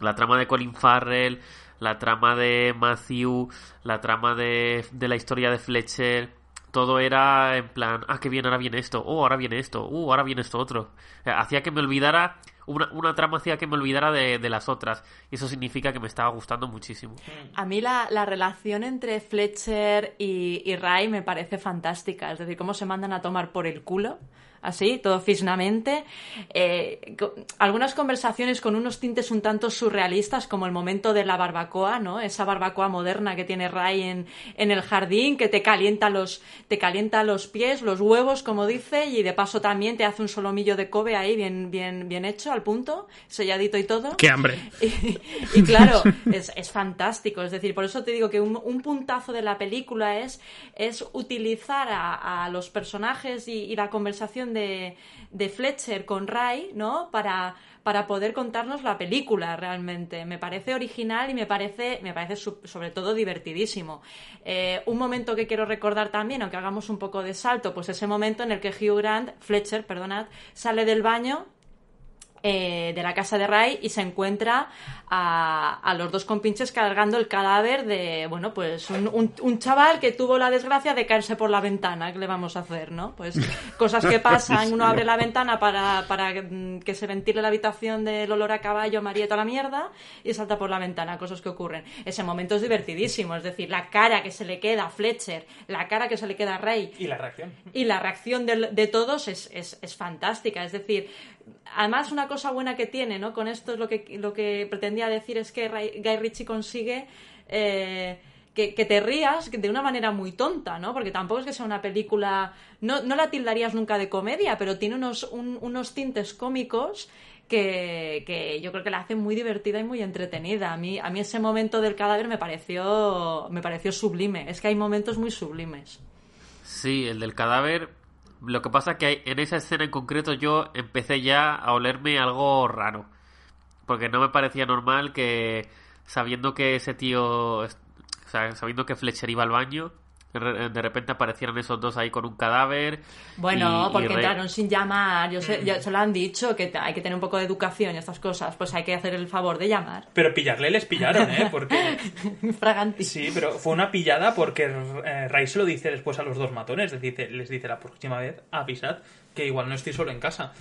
La trama de Colin Farrell, la trama de Matthew, la trama de, de la historia de Fletcher, todo era en plan, ah, qué bien, ahora viene esto, oh, ahora viene esto, uh, ahora viene esto otro. Hacía que me olvidara, una, una trama hacía que me olvidara de, de las otras. Y eso significa que me estaba gustando muchísimo. A mí la, la relación entre Fletcher y, y Ray me parece fantástica. Es decir, cómo se mandan a tomar por el culo, así, todo fisnamente. Eh, algunas conversaciones con unos tintes un tanto surrealistas, como el momento de la barbacoa, ¿no? Esa barbacoa moderna que tiene Ray en, en el jardín, que te calienta, los, te calienta los pies, los huevos, como dice, y de paso también te hace un solomillo de Kobe ahí bien, bien, bien hecho, al punto, selladito y todo. ¡Qué hambre! Y, y claro, es, es fantástico. Es decir, por eso te digo que un, un puntazo de la película es, es utilizar a, a los personajes y, y la conversación de, Fletcher con Ray, ¿no? Para, para poder contarnos la película realmente. Me parece original y me parece, me parece sobre todo divertidísimo. Eh, un momento que quiero recordar también, aunque hagamos un poco de salto, pues ese momento en el que Hugh Grant, Fletcher, perdonad, sale del baño eh, de la casa de Ray y se encuentra a, a los dos compinches cargando el cadáver de, bueno, pues un, un- un chaval que tuvo la desgracia de caerse por la ventana. ¿Qué le vamos a hacer, no? Pues cosas que pasan, uno abre la ventana para, para mm, que se ventile la habitación del olor a caballo, María y toda la mierda y salta por la ventana, cosas que ocurren. Ese momento es divertidísimo, es decir, la cara que se le queda a Fletcher, la cara que se le queda a Ray Y la reacción. y la reacción del- de, todos es, es- es fantástica. Es decir, además una cosa buena que tiene, ¿no? Con esto es lo que, lo que pretendía decir es que Guy Ritchie consigue eh, que, te rías de una manera muy tonta, ¿no? Porque tampoco es que sea una película... No, no la tildarías nunca de comedia, pero tiene unos, un- unos tintes cómicos que, que yo creo que la hacen muy divertida y muy entretenida. A mí, a mí ese momento del cadáver me pareció, me pareció sublime. Es que hay momentos muy sublimes. Sí, el del cadáver. Lo que pasa es que en esa escena en concreto yo empecé ya a olerme algo raro. Porque no me parecía normal que, sabiendo que ese tío. Sabiendo que Fletcher iba al baño, de re- de repente aparecieran esos dos ahí con un cadáver. Bueno, y- y porque re- entraron sin llamar. Yo sé, ya se lo han dicho que hay que tener un poco de educación y estas cosas. Pues hay que hacer el favor de llamar. Pero pillarle les pillaron, ¿eh? Porque Fraganti. Sí, pero fue una pillada porque eh, Ray se lo dice después a los dos matones, les dice, les dice la próxima vez, avisad que igual no estoy solo en casa.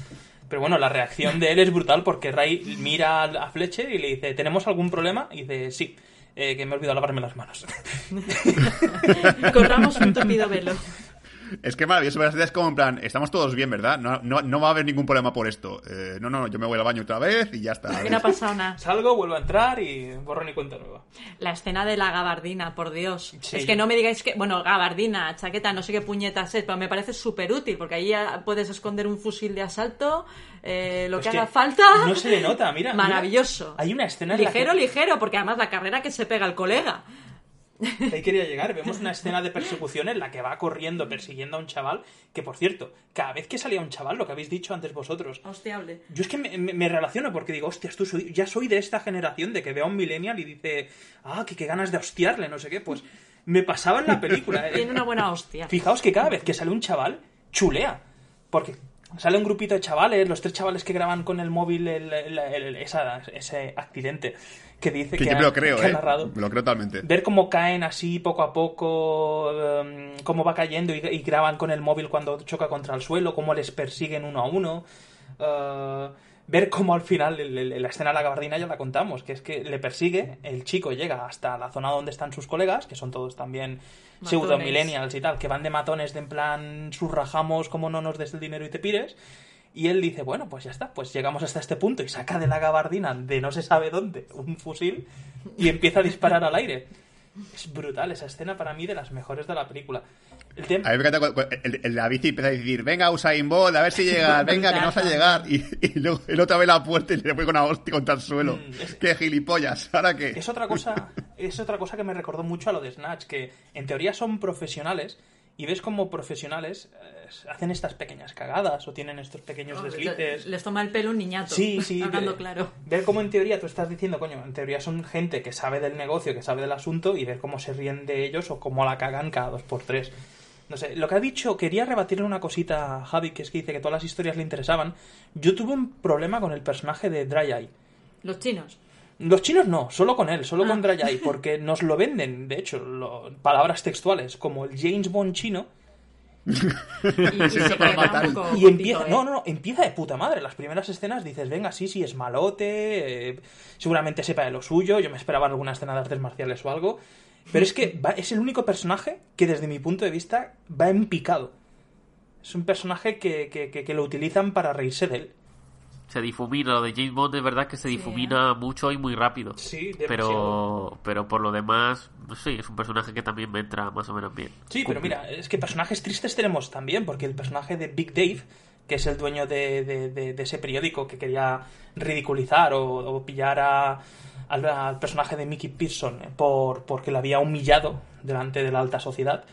Pero bueno, la reacción de él es brutal porque Ray mira a Fletcher y le dice, ¿tenemos algún problema? Y dice, sí, eh, que me he olvidado lavarme las manos. Corramos un tupido velo. Es que maravilloso, pero es como en plan, estamos todos bien, ¿verdad? No, no, no va a haber ningún problema por esto. Eh, no, no, yo me voy al baño otra vez y ya está. Que no ha pasado nada. Salgo, vuelvo a entrar y borro ni cuenta nueva. La escena de la gabardina, por Dios. Sí. Es que no me digáis que. Bueno, gabardina, chaqueta, no sé qué puñetas es, pero me parece súper útil porque ahí ya puedes esconder un fusil de asalto, eh, lo Es que, que haga falta. No se le nota, mira. mira. Maravilloso. Hay una escena en la Ligero, que- ligero, porque además la carrera que se pega el colega. Ahí quería llegar. Vemos una escena de persecución en la que va corriendo persiguiendo a un chaval. Que por cierto, cada vez que salía un chaval, lo que habéis dicho antes vosotros, Hostiable. yo es que me, me- me relaciono porque digo, hostias, tú soy- ya soy de esta generación de que veo a un millennial y dice, ah, que qué ganas de hostiarle, no sé qué. Pues me pasaba en la película. eh. Tiene una buena hostia. Fijaos que cada vez que sale un chaval, chulea. Porque sale un grupito de chavales, los tres chavales que graban con el móvil el- el- el- esa- ese accidente que dice Que que, yo ha- me lo creo, que ha ¿eh? narrado Me lo creo totalmente. ver cómo caen así poco a poco, em, cómo va cayendo y, y graban con el móvil cuando choca contra el suelo, cómo les persiguen uno a uno. eh, ver cómo al final, el- el- la escena de la gabardina ya la contamos, que es que le persigue, el chico llega hasta la zona donde están sus colegas, que son todos también Matones. pseudo millennials y tal, que van de matones de en plan surrajamos como no nos des el dinero y te pires. Y él dice, bueno, pues ya está, pues llegamos hasta este punto y saca de la gabardina de no se sabe dónde un fusil y empieza a disparar al aire. Es brutal esa escena para mí de las mejores de la película. El tema... A mí me encanta cu- cu- el, el- la bici empieza a decir, venga Usain Bolt, a ver si llega, venga, que no vas a llegar. Y, y luego el otro ve la puerta y le pone con una hostia contra el suelo. Mm, es- Qué gilipollas, ¿ahora qué? Es otra cosa, es otra cosa que me recordó mucho a lo de Snatch, que en teoría son profesionales y ves como profesionales eh, hacen estas pequeñas cagadas o tienen estos pequeños deslices. Les toma el pelo un niñato. Sí, sí. Hablando ver- claro. Ver cómo en teoría tú estás diciendo, coño, en teoría son gente que sabe del negocio, que sabe del asunto, y ver cómo se ríen de ellos o cómo la cagan cada dos por tres. No sé, lo que ha dicho, quería rebatirle una cosita a Javi, que es que dice que todas las historias le interesaban. Yo tuve un problema con el personaje de Dry Eye. Los chinos. Los chinos no, solo con él, solo Ah. con Eye, porque nos lo venden, de hecho, lo- palabras textuales, como el James Bond chino, Y, y se poco empieza, ¿eh? no, no, no, empieza de puta madre. Las primeras escenas dices, venga, sí, sí, es malote, eh, seguramente sepa de lo suyo. Yo me esperaba alguna escena de artes marciales o algo. Pero es que va- es el único personaje que, desde mi punto de vista, va en picado. Es un personaje que, que, que- que lo utilizan para reírse de él. Se difumina, lo de James Bond es verdad que se difumina mucho y muy rápido. Sí, demasiado. pero, pero por lo demás, sí, es un personaje que también me entra más o menos bien. Sí, pero mira, es que personajes tristes tenemos también, porque el personaje de Big Dave que es el dueño de, de- de- de ese periódico que quería ridiculizar o, o pillar a- al, al personaje de Mickey Pearson eh, por porque lo había humillado delante de la alta sociedad,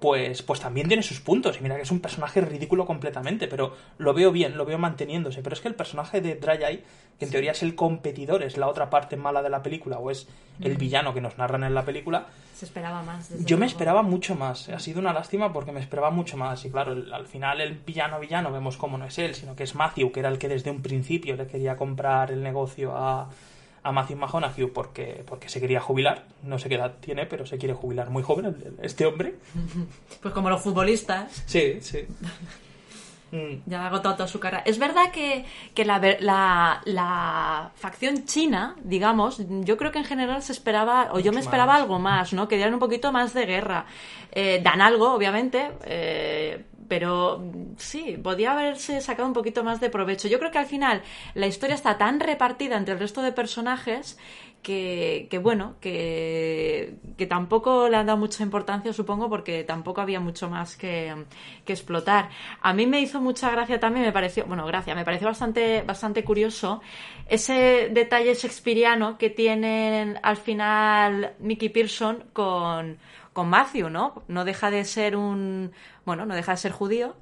pues, pues también tiene sus puntos. Y mira que es un personaje ridículo completamente, pero lo veo bien, lo veo manteniéndose. Pero es que el personaje de Dry Eye, que en teoría es el competidor, es la otra parte mala de la película, o es el villano que nos narran en la película, Se esperaba más. yo me esperaba mucho más. Ha sido una lástima porque me esperaba mucho más. Y claro, el- al final el villano villano vemos cómo no es él, sino que es Matthew, que era el que desde un principio le quería comprar el negocio a, a Matthew McConaughey porque, porque se quería jubilar. No sé qué edad tiene, pero se quiere jubilar muy joven este hombre. Pues como los futbolistas. Sí, sí. Mm, Ya ha agotado toda su cara. Es verdad que, que la, la, la facción china, digamos, yo creo que en general se esperaba, o yo me esperaba más. algo más, ¿no? Que dieran un poquito más de guerra. Eh, dan algo, obviamente, eh, pero mm, sí, podía haberse sacado un poquito más de provecho. Yo creo que al final la historia está tan repartida entre el resto de personajes que, que bueno, que, que tampoco le han dado mucha importancia, supongo, porque tampoco había mucho más que, que explotar. A mí me hizo mucha gracia también, me pareció, bueno, gracia, me pareció bastante, bastante curioso ese detalle shakespeariano que tienen al final Mickey Pearson con, con Matthew, ¿no? No deja de ser un, bueno, no deja de ser judío,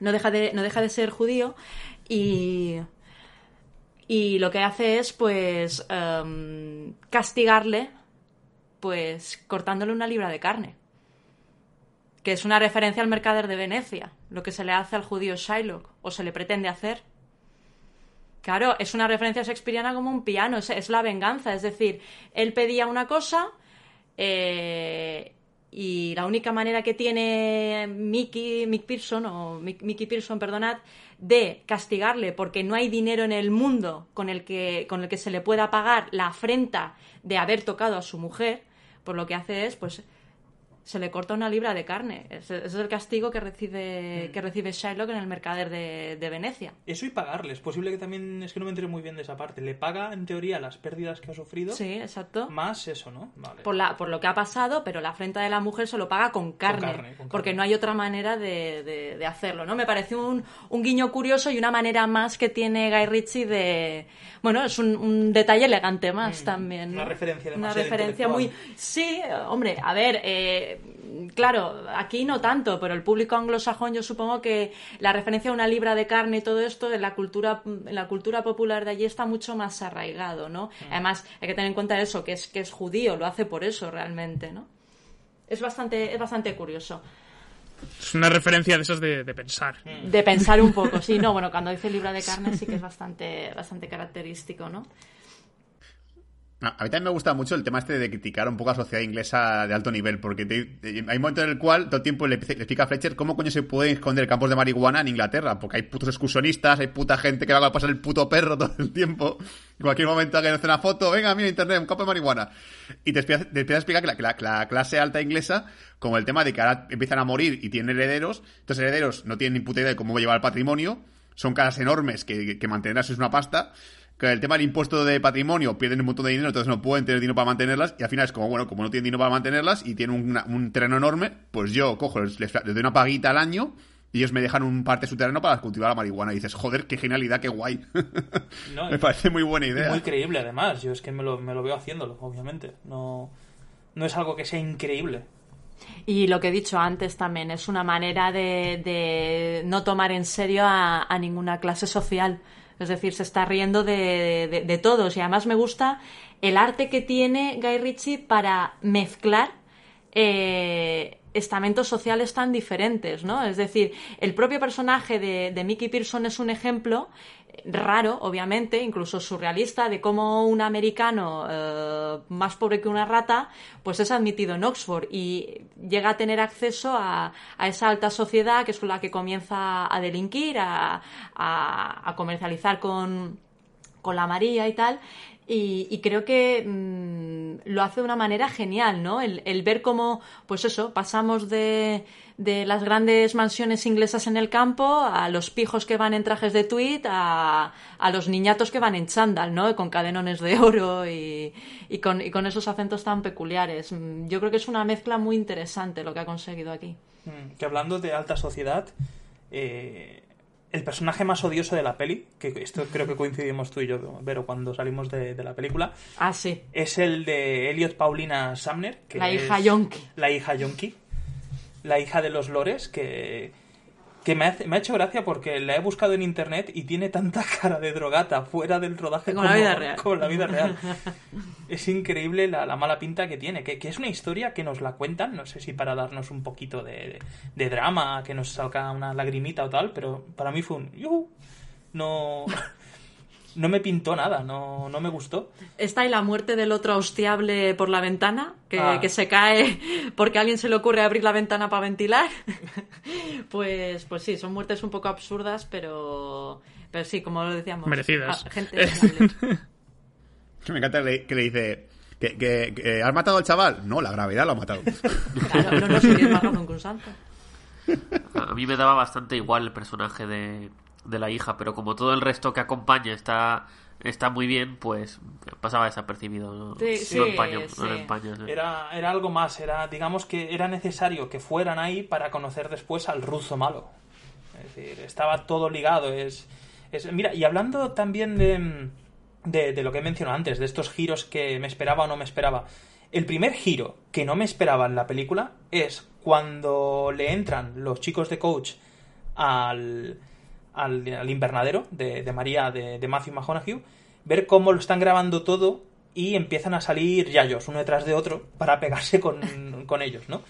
no deja de, no deja de ser judío y, y lo que hace es pues em, castigarle pues cortándole una libra de carne que es una referencia al mercader de Venecia lo que se le hace al judío Shylock o se le pretende hacer Claro, es una referencia shakespeariana como un piano, es, es la venganza. Es decir, él pedía una cosa eh, y la única manera que tiene Mickey, Mick Pearson, o Mick- Mickey Pearson, perdonad, de castigarle porque no hay dinero en el mundo con el que, con el que se le pueda pagar la afrenta de haber tocado a su mujer, pues lo que hace es, pues, se le corta una libra de carne. Ese ese es el castigo que recibe, que recibe Shylock en el mercader de, de Venecia. Eso y pagarle. Es posible que también, es que no me enteré muy bien de esa parte. Le paga, en teoría, las pérdidas que ha sufrido. Sí, exacto. Más eso, ¿no? Vale. por, la, por lo que ha pasado, pero la afrenta de la mujer se lo paga con carne, carne, con porque no hay otra manera de, de- de hacerlo, ¿no? Me pareció un, un guiño curioso y una manera más que tiene Guy Ritchie de... Bueno, es un, un detalle elegante más también. ¿no? Mm, una referencia Una demasiado referencia muy... Sí, hombre, a ver, eh, claro, aquí no tanto, pero el público anglosajón yo supongo que la referencia a una libra de carne y todo esto en la cultura, en la cultura popular de allí está mucho más arraigado, ¿no? Mm. Además, hay que tener en cuenta eso, que es, que es judío, lo hace por eso realmente, ¿no? Es bastante, es bastante curioso. Es una referencia de esas de, de pensar. De pensar un poco, sí, no, bueno, cuando dice libra de carne sí que es bastante, bastante característico, ¿no? A mí también me gusta mucho el tema este de criticar un poco a la sociedad inglesa de alto nivel, porque te- te- hay un momento en el cual todo el tiempo le, le explica a Fletcher cómo coño se pueden esconder campos de marihuana en Inglaterra, porque hay putos excursionistas, hay puta gente que va a pasar el puto perro todo el tiempo. En cualquier momento que hace una foto, venga, mira internet, un campo de marihuana. Y te empieza, te empieza a explicar que la, la- la clase alta inglesa, como el tema de que ahora empiezan a morir y tienen herederos, estos herederos no tienen ni puta idea de cómo llevar el patrimonio, son casas enormes que, que es una pasta. Que el tema del impuesto de patrimonio pierden un montón de dinero, entonces no pueden tener dinero para mantenerlas. Y al final es como, bueno, como no tienen dinero para mantenerlas y tienen una- un terreno enorme, pues yo cojo, les, les doy una paguita al año y ellos me dejan un parte de su terreno para cultivar la marihuana. Y dices, joder, qué genialidad, qué guay. No, me parece muy buena idea. muy creíble, además. Yo es que me lo, me lo veo haciéndolo, obviamente. No, no es algo que sea increíble. Y lo que he dicho antes también, es una manera de, de no tomar en serio a, a ninguna clase social. Es decir, se está riendo de, de- todos. Y además me gusta el arte que tiene Guy Ritchie para mezclar eh, estamentos sociales tan diferentes, ¿no? Es decir, el propio personaje de, de Mickey Pearson es un ejemplo raro, obviamente, incluso surrealista, de cómo un americano eh, más pobre que una rata, pues es admitido en Oxford y llega a tener acceso a, esa alta sociedad que es con la que comienza a delinquir, a, comercializar con, con la María y tal. Y, y creo que mm, lo hace de una manera genial, ¿no? El, el ver cómo, pues eso, pasamos de, de las grandes mansiones inglesas en el campo a los pijos que van en trajes de tweed a, a los niñatos que van en chándal, ¿no? Con cadenones de oro y, y con, y con esos acentos tan peculiares. Mm, Yo creo que es una mezcla muy interesante lo que ha conseguido aquí. Mm, Que hablando de alta sociedad, eh, el personaje más odioso de la peli, que esto creo que coincidimos tú y yo, Vero, cuando salimos de, de la película, Ah, sí. es el de Elliot Paulina Sumner. Que La hija es yonki. La hija yonki. La hija de los lores, que, que me, hace- me ha hecho gracia porque la he buscado en internet y tiene tanta cara de drogata fuera del rodaje Como la vida real. como la vida real. es increíble la, la mala pinta que tiene, que, que es una historia que nos la cuentan, no sé si para darnos un poquito de, de- drama, que nos salga una lagrimita o tal, pero para mí fue un... "Yujú". No... No me pintó nada, no, no me gustó. Está y la muerte del otro hostiable por la ventana, que, Ah. que se cae porque a alguien se le ocurre abrir la ventana para ventilar. pues, pues sí, son muertes un poco absurdas, pero, pero sí, como lo decíamos. Merecidas. gente. Me encanta que le, dice... Que, que- que, ¿Has matado al chaval? No, la gravedad lo ha matado. Claro, no, no que un santo. A mí me daba bastante igual el personaje de, de la hija, pero como todo el resto que acompaña está está muy bien, pues pasaba desapercibido. No, Sí, no sí, empaño, no sí. lo empaño, sí. Era, era algo más, era, digamos que era necesario que fueran ahí para conocer después al ruso malo. Es decir, estaba todo ligado. Es, es- mira, y hablando también de, de, de lo que he mencionado antes, de estos giros que me esperaba o no me esperaba. El primer giro que no me esperaba en la película es cuando le entran los chicos de coach al, al, al invernadero de, de María, de, de Matthew McConaughey, ver cómo lo están grabando todo y empiezan a salir yayos uno detrás de otro para pegarse con, con ellos, ¿no?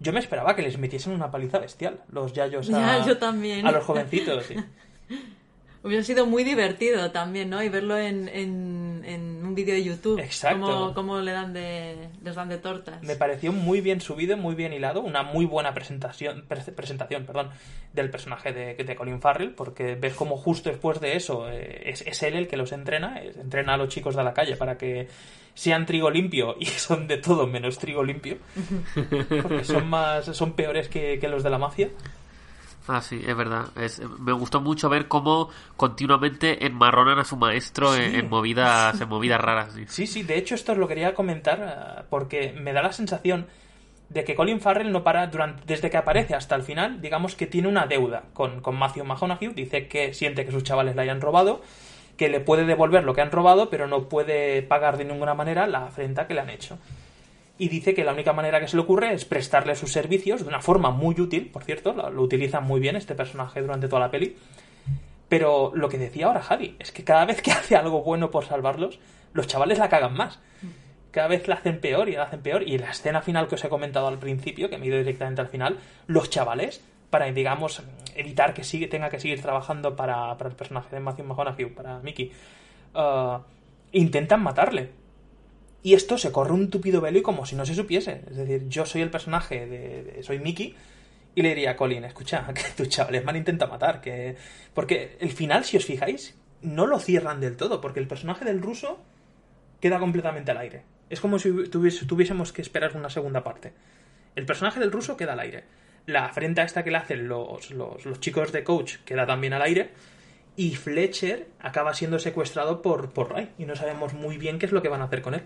Yo me esperaba que les metiesen una paliza bestial, los yayos a, Ya, yo también. a los jovencitos. sí. Hubiera sido muy divertido también, ¿no? Y verlo en, en, en un vídeo de YouTube. Exacto. Cómo, cómo le dan de, les dan de tortas. Me pareció muy bien subido, muy bien hilado, una muy buena presentación, pre- presentación perdón, del personaje de, de Colin Farrell, porque ves como justo después de eso eh, es, es él el que los entrena, es- entrena a los chicos de la calle para que sean trigo limpio y son de todo menos trigo limpio, porque son más son peores que, que los de la mafia. Ah, sí, es verdad. Es, me gustó mucho ver cómo continuamente enmarronan a su maestro en, en movidas, en movidas raras. sí. Sí, sí, de hecho esto os lo quería comentar eh, porque me da la sensación de que Colin Farrell no para durante, desde que aparece hasta el final, digamos que tiene una deuda con, con Matthew McConaughey, dice que siente que sus chavales le hayan robado, que le puede devolver lo que han robado, pero no puede pagar de ninguna manera la afrenta que le han hecho. Y dice que la única manera que se le ocurre es prestarle sus servicios de una forma muy útil, por cierto, lo, lo utiliza muy bien este personaje durante toda la peli. Pero lo que decía ahora Javi, es que cada vez que hace algo bueno por salvarlos, los chavales la cagan más. Cada vez la hacen peor y la hacen peor. Y la escena final que os he comentado al principio, que me he ido directamente al final, los chavales, para, digamos, evitar que tenga que seguir trabajando para, para el personaje de Matthew McConaughey, para Mickey, ah, intentan matarle. Y esto se corre un tupido velo y como si no se supiese. Es decir, yo soy el personaje de, soy Mickey y le diría a Colin, escucha, que tus chavales me han intentado matar, que porque el final, si os fijáis, no lo cierran del todo, porque el personaje del ruso queda completamente al aire. Es como si tuviésemos que esperar una segunda parte. El personaje del ruso queda al aire. La afrenta esta que le hacen los, los, los chicos de coach queda también al aire. Y Fletcher acaba siendo secuestrado por, por Ray. Y no sabemos muy bien qué es lo que van a hacer con él.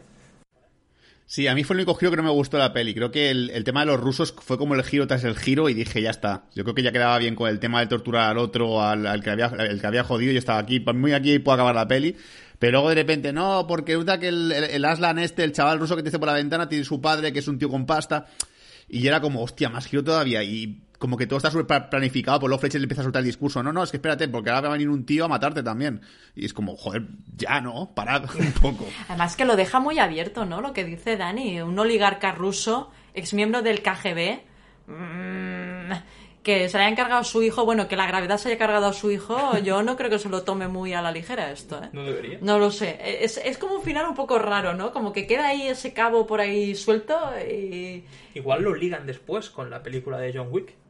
Sí, a mí fue el único giro que no me gustó la peli. Creo que el, tema de los rusos fue como el giro tras el giro y dije, ya está. Yo creo que ya quedaba bien con el tema de torturar al otro, al, que, había, el que había jodido y estaba aquí. Por muy aquí puedo acabar la peli. Pero luego de repente, no, porque resulta que el Aslan este, el chaval ruso que te dice por la ventana, tiene su padre, que es un tío con pasta. Y era como, hostia, más giro todavía. Y como que todo está súper planificado, pues luego Fletcher le empieza a soltar el discurso. No, no, es que espérate, porque ahora va a venir un tío a matarte también. Y es como, joder, ya no, parad un poco. Además que lo deja muy abierto, ¿no? Lo que dice Dani, un oligarca ruso, exmiembro del KGB, mm, que se le haya encargado a su hijo, bueno, que la gravedad se haya cargado a su hijo, yo no creo que se lo tome muy a la ligera esto, ¿eh? No debería. No lo sé. Es, es como un final un poco raro, ¿no? Como que queda ahí ese cabo por ahí suelto y... Igual lo ligan después con la película de John Wick.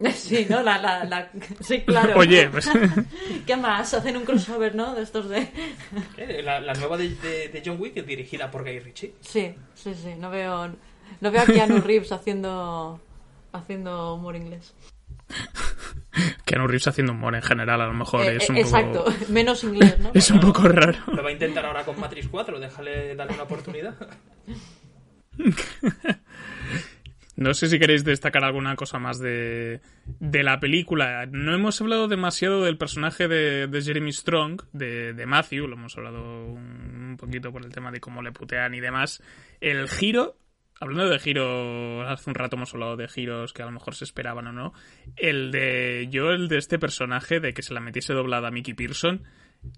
Sí, ¿no? La, la, la... Sí, claro. Oye, pues, ¿Qué más? Hacen un crossover, ¿no? De estos de... Eh, La, la nueva de, de- de John Wick es dirigida por Guy Ritchie. Sí, sí, sí. No veo, no veo a Keanu Reeves haciendo, haciendo humor inglés. Keanu Reeves haciendo humor en general, a lo mejor Eh, es eh, un exacto, poco... menos inglés, ¿no? Es un poco raro. Lo va a intentar ahora con Matrix 4, déjale darle una oportunidad. No sé si queréis destacar alguna cosa más de, de la película. No hemos hablado demasiado del personaje de, de Jeremy Strong, de, de Matthew, lo hemos hablado un, poquito por el tema de cómo le putean y demás. El giro, hablando de giro, hace un rato hemos hablado de giros que a lo mejor se esperaban o no. El de, yo el de este personaje, de que se la metiese doblada a Mickey Pearson,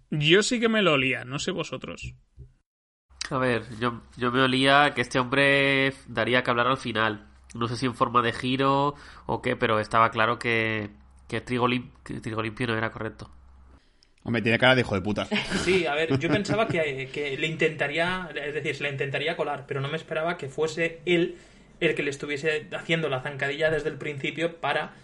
yo sí que me lo olía, no sé vosotros. A ver, yo, yo me olía que este hombre daría que hablar al final. No sé si en forma de giro o qué, pero estaba claro que, que, trigo, lim- que trigo limpio no era correcto. Hombre, tiene cara de hijo de puta. Sí, a ver, yo pensaba que, que le intentaría, es decir, se le intentaría colar, pero no me esperaba que fuese él el que le estuviese haciendo la zancadilla desde el principio para,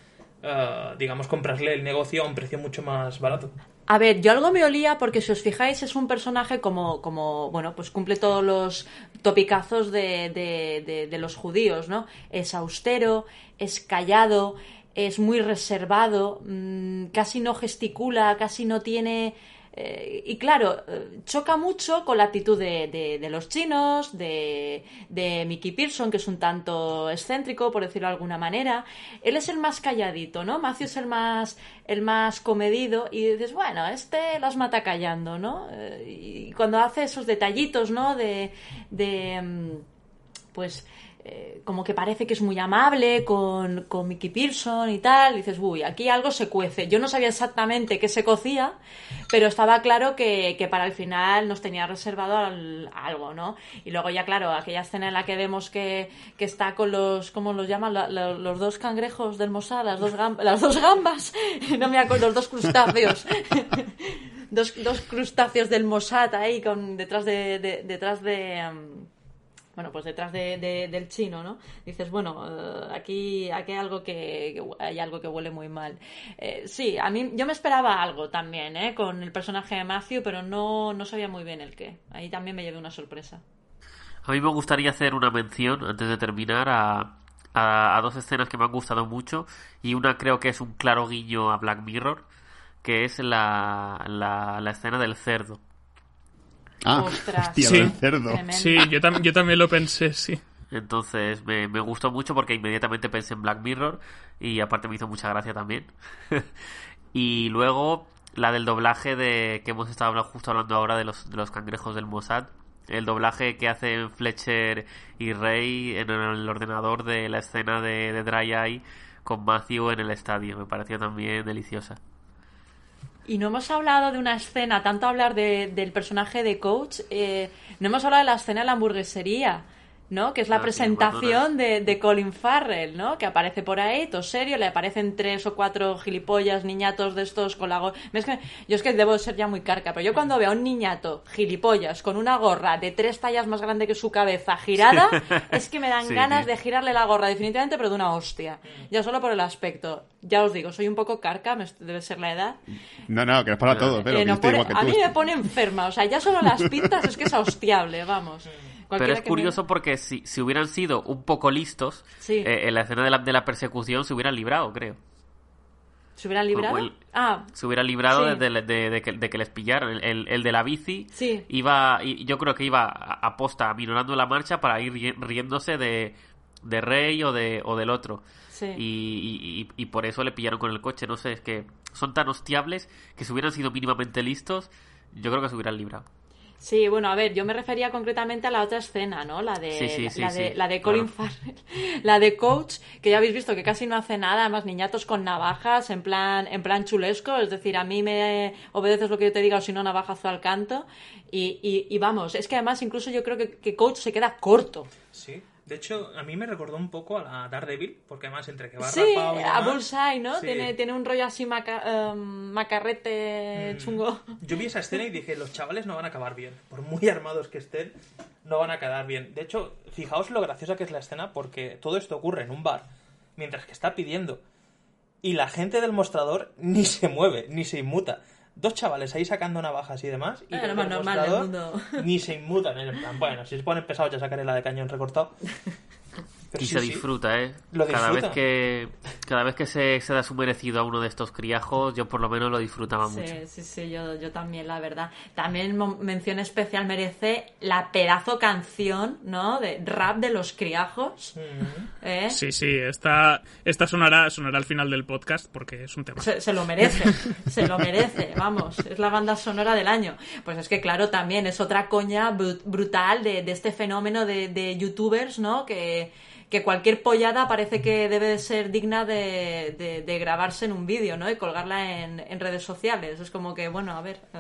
eh, digamos, comprarle el negocio a un precio mucho más barato. A ver, yo algo me olía porque si os fijáis es un personaje como, como bueno, pues cumple todos los topicazos de, de, de- de los judíos, ¿no? Es austero, es callado, es muy reservado, mm, casi no gesticula, casi no tiene... eh, y claro, eh, choca mucho con la actitud de, los chinos, de, de Mickey Pearson, que es un tanto excéntrico, por decirlo de alguna manera. Él es el más calladito, ¿no? Matthew es el más, el más comedido y dices, bueno, este las mata callando, ¿no? Eh, y cuando hace esos detallitos, ¿no? De, de mm, pues eh, como que parece que es muy amable con, con Mickey Pearson y tal, dices, uy, aquí algo se cuece. Yo no sabía exactamente qué se cocía, pero estaba claro que, que para el final nos tenía reservado al- algo, ¿no? Y luego ya, claro, aquella escena en la que vemos que, que está con los, ¿cómo los llaman? La- la- los dos cangrejos del Mossad, las dos, las dos gambas, no me acuerdo, los dos crustáceos. dos, dos crustáceos del Mossad ahí con detrás de, de- detrás de em, bueno, pues detrás de, de- del chino, ¿no? Dices, bueno, eh, aquí, aquí hay algo que, hay algo que huele muy mal. Eh, sí, a mí yo me esperaba algo también, ¿eh? Con el personaje de Matthew, pero no, no sabía muy bien el qué. Ahí también me llevé una sorpresa. A mí me gustaría hacer una mención, antes de terminar, a, a, dos escenas que me han gustado mucho. Y una creo que es un claro guiño a Black Mirror, que es la, la escena del cerdo. Ah, Ostras. hostia, Sí. cerdo. Tremendo. Sí, yo, tam- yo también lo pensé, sí. Entonces me, me gustó mucho porque inmediatamente pensé en Black Mirror y aparte me hizo mucha gracia también. y luego la del doblaje de que hemos estado hablando, justo hablando ahora de los, de los cangrejos del Mossad. El doblaje que hacen Fletcher y Rey en el ordenador de la escena de, de Dry Eye con Matthew en el estadio. Me pareció también deliciosa. Y no hemos hablado de una escena, tanto hablar de- del personaje de Coach, eh, no hemos hablado de la escena de la hamburguesería, ¿no? Que es la Ah, presentación de, de Colin Farrell, ¿no? Que aparece por ahí, todo serio, le aparecen tres o cuatro gilipollas, niñatos de estos con la gorra. Es que, yo es que debo ser ya muy carca, pero yo cuando veo a un niñato, gilipollas, con una gorra de tres tallas más grande que su cabeza, girada, es que me dan Sí, ganas sí. de girarle la gorra, definitivamente, pero de una hostia. Ya solo por el aspecto. Ya os digo, soy un poco carca, me- debe ser la edad. No, no, que es para todo, pero Eh, que no yo estoy pone- igual que a tú. mí me pone enferma, o sea, ya solo las pintas es que es hostiable, vamos. Pero es curioso porque si, si hubieran sido un poco listos, Sí. eh, en la escena de la, de la persecución se hubieran librado, creo. ¿Se hubieran librado? El- Ah, se hubiera librado Sí. de, de- de- de que, de que les pillaran. El, el- el de la bici Sí. iba, yo creo que iba a, posta aminorando la marcha para ir ri- riéndose de, de Rey o, de, o del otro. sí. Y- y- y por eso le pillaron con el coche. No sé, es que son tan hostiables que si hubieran sido mínimamente listos, yo creo que se hubieran librado. Sí, bueno, a ver, yo me refería concretamente a la otra escena, ¿no? La de, Sí, sí, sí, la, de sí, la de Colin claro. Farrell, la de Coach, que ya habéis visto que casi no hace nada, además niñatos con navajas, en plan, en plan chulesco, es decir, a mí me obedeces lo que yo te diga o si no navajazo al canto, y, y, y vamos, es que además incluso yo creo que, que Coach se queda corto. Sí. De hecho, a mí me recordó un poco a la Daredevil, porque además entre que va Sí, rapado y a Bullseye, ¿no? Sí. Tiene, tiene un rollo así maca- em, macarrete Mm. chungo. Yo vi esa escena y dije, los chavales no van a acabar bien. Por muy armados que estén, no van a quedar bien. De hecho, fijaos lo graciosa que es la escena porque todo esto ocurre en un bar, mientras que está pidiendo. Y la gente del mostrador ni se mueve, ni se inmuta. Dos chavales ahí sacando navajas y demás. Y Ah, lo más del normal del mostrador mundo. Ni se inmutan. En plan, bueno, si se ponen pesados ya sacaré la de cañón recortado. Pero y sí, se sí. disfruta, ¿eh? Lo cada vez disfruta. que cada vez que se, se da su merecido a uno de estos criajos, yo por lo menos lo disfrutaba mucho. Sí, sí, sí, yo, yo también, la verdad. También mención especial merece la pedazo canción, ¿no? De rap de los criajos. ¿eh? Sí, sí, esta, esta sonará, sonará al final del podcast porque es un tema. Se, se lo merece, se lo merece, vamos, es la banda sonora del año. Pues es que, claro, también es otra coña bru- brutal de, de este fenómeno de, de youtubers, ¿no? Que, que cualquier pollada parece que debe de ser digna de, de- de grabarse en un vídeo, ¿no? Y colgarla en, en redes sociales. Es como que, bueno, a ver. eh,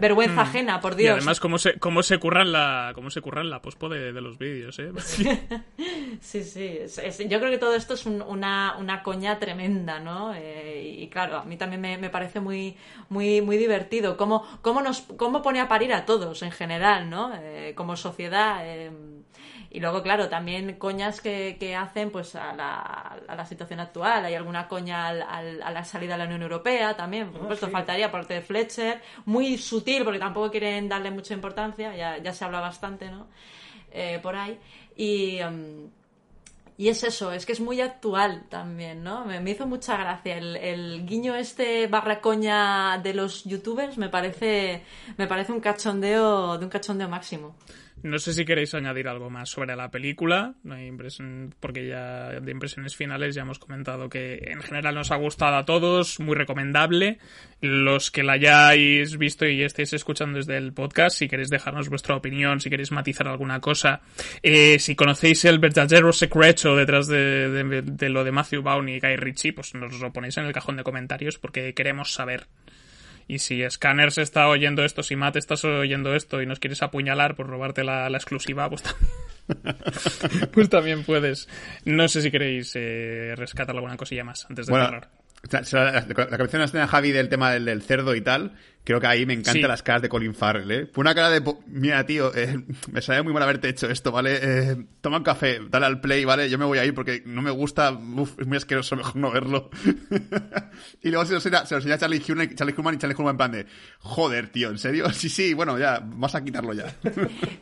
vergüenza ajena, por Y Dios. además cómo se, cómo se curran la, cómo se curran la pospo de, de los vídeos, eh. Sí, sí. es- es- yo creo que todo esto es un- una, una coña tremenda, ¿no? Eh, y claro, a mí también me, me parece muy, muy, muy divertido. Cómo, cómo, nos, cómo pone a parir a todos en general, ¿no? Eh, como sociedad. eh, y luego, claro, también coñas que, que hacen pues a la, a la situación actual. Hay alguna coña al- al- a la salida de la Unión Europea también. Por supuesto, faltaría por parte de Fletcher. Muy sutil, porque tampoco quieren darle mucha importancia. Ya, ya se habla bastante, ¿no? Eh, por ahí. Y. em, y es eso, es que es muy actual también, ¿no? Me, me hizo mucha gracia. El, el guiño este barra coña de los youtubers me parece, me parece un cachondeo, de un cachondeo máximo. No sé si queréis añadir algo más sobre la película, porque ya de impresiones finales ya hemos comentado que en general nos ha gustado a todos, muy recomendable. Los que la hayáis visto y estéis escuchando desde el podcast, si queréis dejarnos vuestra opinión, si queréis matizar alguna cosa, eh, si conocéis el verdadero secreto detrás de, de- de lo de Matthew Vaughn y Guy Ritchie, pues nos lo ponéis en el cajón de comentarios porque queremos saber. Y si Scanners está oyendo esto, si Matt estás oyendo esto y nos quieres apuñalar por robarte la, la exclusiva, pues también, pues también puedes. No sé si queréis eh, rescatar alguna cosilla más antes de Bueno, cerrar. La, la, la, la que menciona Javi del tema del, del cerdo y tal, creo que ahí me encantan Sí. las caras de Colin Farrell, ¿eh? Fue una cara de... Mira, tío, eh, me sale muy mal haberte hecho esto, ¿vale? Eh, toma un café, dale al play, ¿vale? Yo me voy a ir porque no me gusta, uf, es muy asqueroso, mejor no verlo. y luego se lo enseña, se lo enseña a Charlie Hunnam, Charlie Hunnam y Charlie Hunnam en plan de... Joder, tío, ¿en serio? Sí, sí, bueno, ya, vas a quitarlo ya.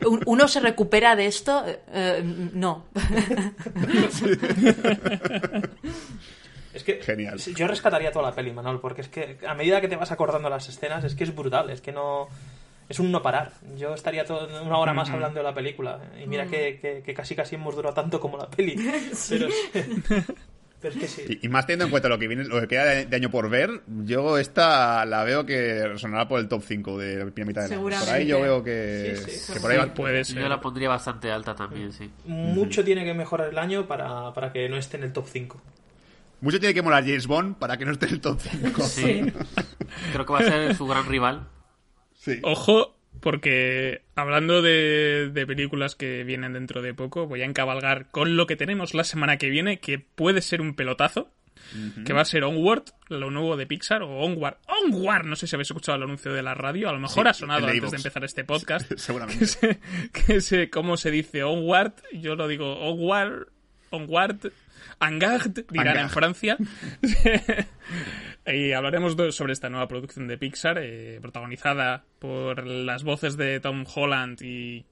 Un- ¿Uno se recupera de esto? Eh, no. Es que Genial. yo rescataría toda la peli, Manol, porque es que a medida que te vas acordando las escenas, es que es brutal, es que no... Es un no parar. Yo estaría todo- una hora más hablando de la película. Y mira que, que- que casi casi hemos durado tanto como la peli. Pero, pero es que sí. Y, y más teniendo en cuenta lo que viene, lo que queda de, de año por ver, yo esta la veo que resonará por el top 5 de la primera mitad del año. Por ahí yo veo que, Sí, sí, que por ahí Puede ser. Yo la pondría bastante alta también, sí. Mucho tiene que mejorar el año para, para que no esté en el top 5. Mucho tiene que molar James Bond para que no esté en el top 5. Sí. Creo que va a ser su gran rival. Sí. Ojo, porque hablando de, de películas que vienen dentro de poco, voy a encabalgar con lo que tenemos la semana que viene, que puede ser un pelotazo. Que va a ser Onward, lo nuevo de Pixar, o Onward. Onward, no sé si habéis escuchado el anuncio de la radio, a lo mejor Sí, ha sonado antes de empezar este podcast. Seguramente. que sé, que sé cómo se dice Onward, yo lo digo Onward, Onward, Angard, dirán en. Francia. y hablaremos sobre esta nueva producción de Pixar, eh, protagonizada por las voces de Tom Holland y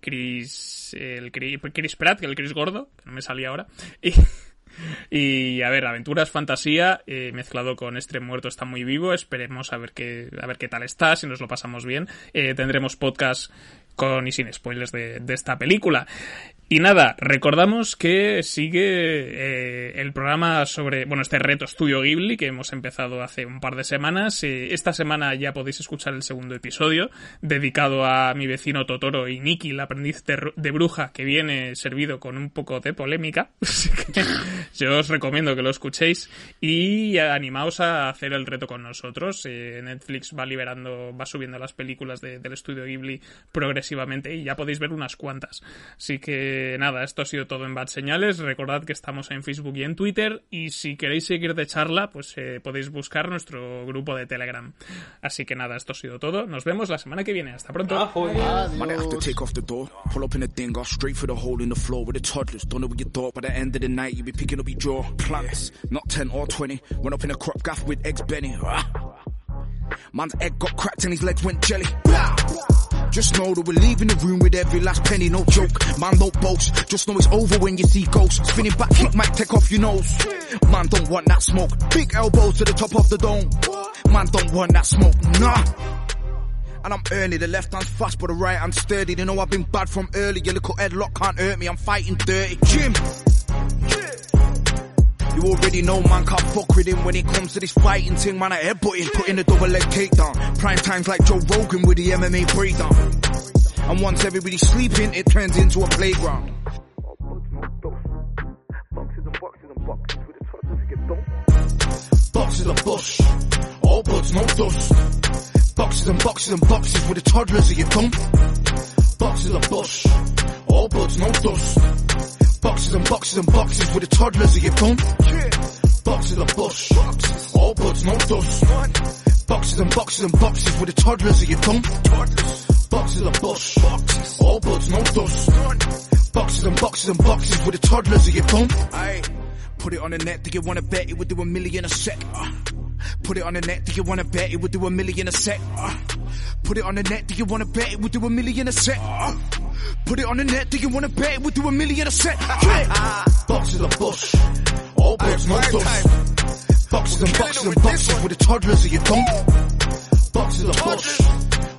Chris, el Chris, Chris Pratt, el Chris Gordo, que no me salía ahora. Y, y, a ver, aventuras, fantasía, eh, mezclado con Extreme Muerto está muy vivo. Esperemos a ver qué, a ver qué tal está, si nos lo pasamos bien. Eh, tendremos podcast con y sin spoilers de, de esta película. Y nada, recordamos que sigue eh, el programa sobre, bueno, este reto Estudio Ghibli que hemos empezado hace un par de semanas. Eh, esta semana ya podéis escuchar el segundo episodio dedicado a mi vecino Totoro y Nikki, el aprendiz de, de bruja, que viene servido con un poco de polémica. Así que yo os recomiendo que lo escuchéis y animaos a hacer el reto con nosotros. Eh, Netflix va liberando, va subiendo las películas de- del estudio Ghibli progresivamente y ya podéis ver unas cuantas. Así que nada, esto ha sido todo en Bad Señales. Recordad que estamos en Facebook y en Twitter y si queréis seguir de charla, pues eh, podéis buscar nuestro grupo de Telegram. Así que nada, esto ha sido todo. Nos vemos la semana que viene. Hasta pronto. Ahoy. Might have to take off the door, pull up in the thing, go straight for the hole in the floor with the toddlers. Don't know what you thought, by the end of the night, you be picking up your jaw. Plants, not 10 or 20, run up in a crop gaff with eggs Benny. Man's egg got cracked and his legs went jelly. Blah. Just know that we're leaving the room with every last penny, no joke. Man, don't boast. Just know it's over when you see ghosts. Spinning back kick might take off your nose. Man, don't want that smoke. Big elbows to the top of the dome. Man, don't want that smoke. Nah. And I'm early, the left hand's fast, but the right hand's sturdy. They know I've been bad from early. Your little headlock can't hurt me, I'm fighting dirty. Jim! You already know man can't fuck with him when it comes to this fighting thing, man. I headbutt him, putting a double leg takedown. Prime times like Joe Rogan with the MMA breakdown. And once everybody's sleeping, it turns into a playground. Boxes and boxes and boxes with the toddlers get dumb. Boxes of bush, all buds, no dust. Boxes and boxes and boxes with the toddlers of your thumb. Boxes of bush, all buds, no dust. Boxes and boxes and boxes with the toddlers of your thumb. Boxes of bush, all buds, no dust. Boxes and boxes and boxes with the toddlers of your thumb. Boxes of bush, all buds, no dust. Boxes and boxes and boxes with the toddlers of your thumb. Aye. Put it on the net, do you wanna bet it would do a million a sec? Uh, Put it on the net, do you wanna bet it would do a million a sec? Uh, Put it on the net, do you wanna bet it would do a million a sec? Uh, Put it on the net, do you wanna bet it would do a million a sec? Yeah. Boxes of bush, all bush, no dust. Boxes and boxes and boxes with the toddlers of your thumb. Boxes of bush,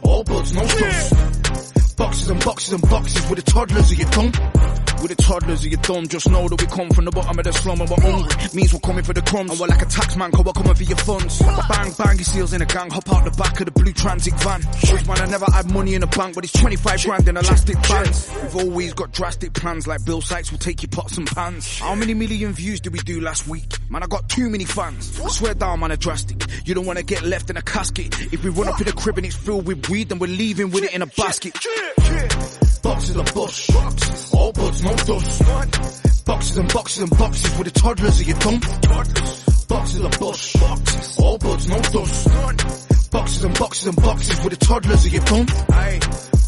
all bush, no dust. Boxes and boxes and boxes with the toddlers of your thumb. With the toddlers of your thumb, just know that we come from the bottom of the slum and we're hungry. Means we're coming for the crumbs. And we're like a tax man, cause we're coming for your funds. Bang, bang, he seals in a gang, hop out the back of the blue transit van. Shows man, I never had money in the bank, but it's 25 grand in elastic bands. We've always got drastic plans, like Bill Sykes will take your pots and pans. How many million views did we do last week? Man, I got too many fans. I swear down, man, are drastic. You don't wanna get left in a casket. If we run up in the crib and it's filled with weed, then we're leaving with it in a basket. Boxes of bush, all buds, no dust. Boxes and boxes and boxes with the toddlers of your thumb. Boxes of bush, all buds, no dust. Boxes and boxes and boxes with the toddlers of your thumb.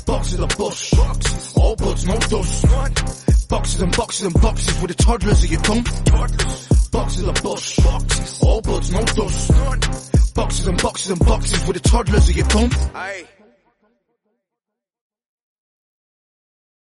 Boxes of bush, all buds, no dust. Boxes and boxes and boxes with the toddlers of your thumb. Boxes of bush, all buds, no dust. Boxes and boxes and boxes with the toddlers of your thumb.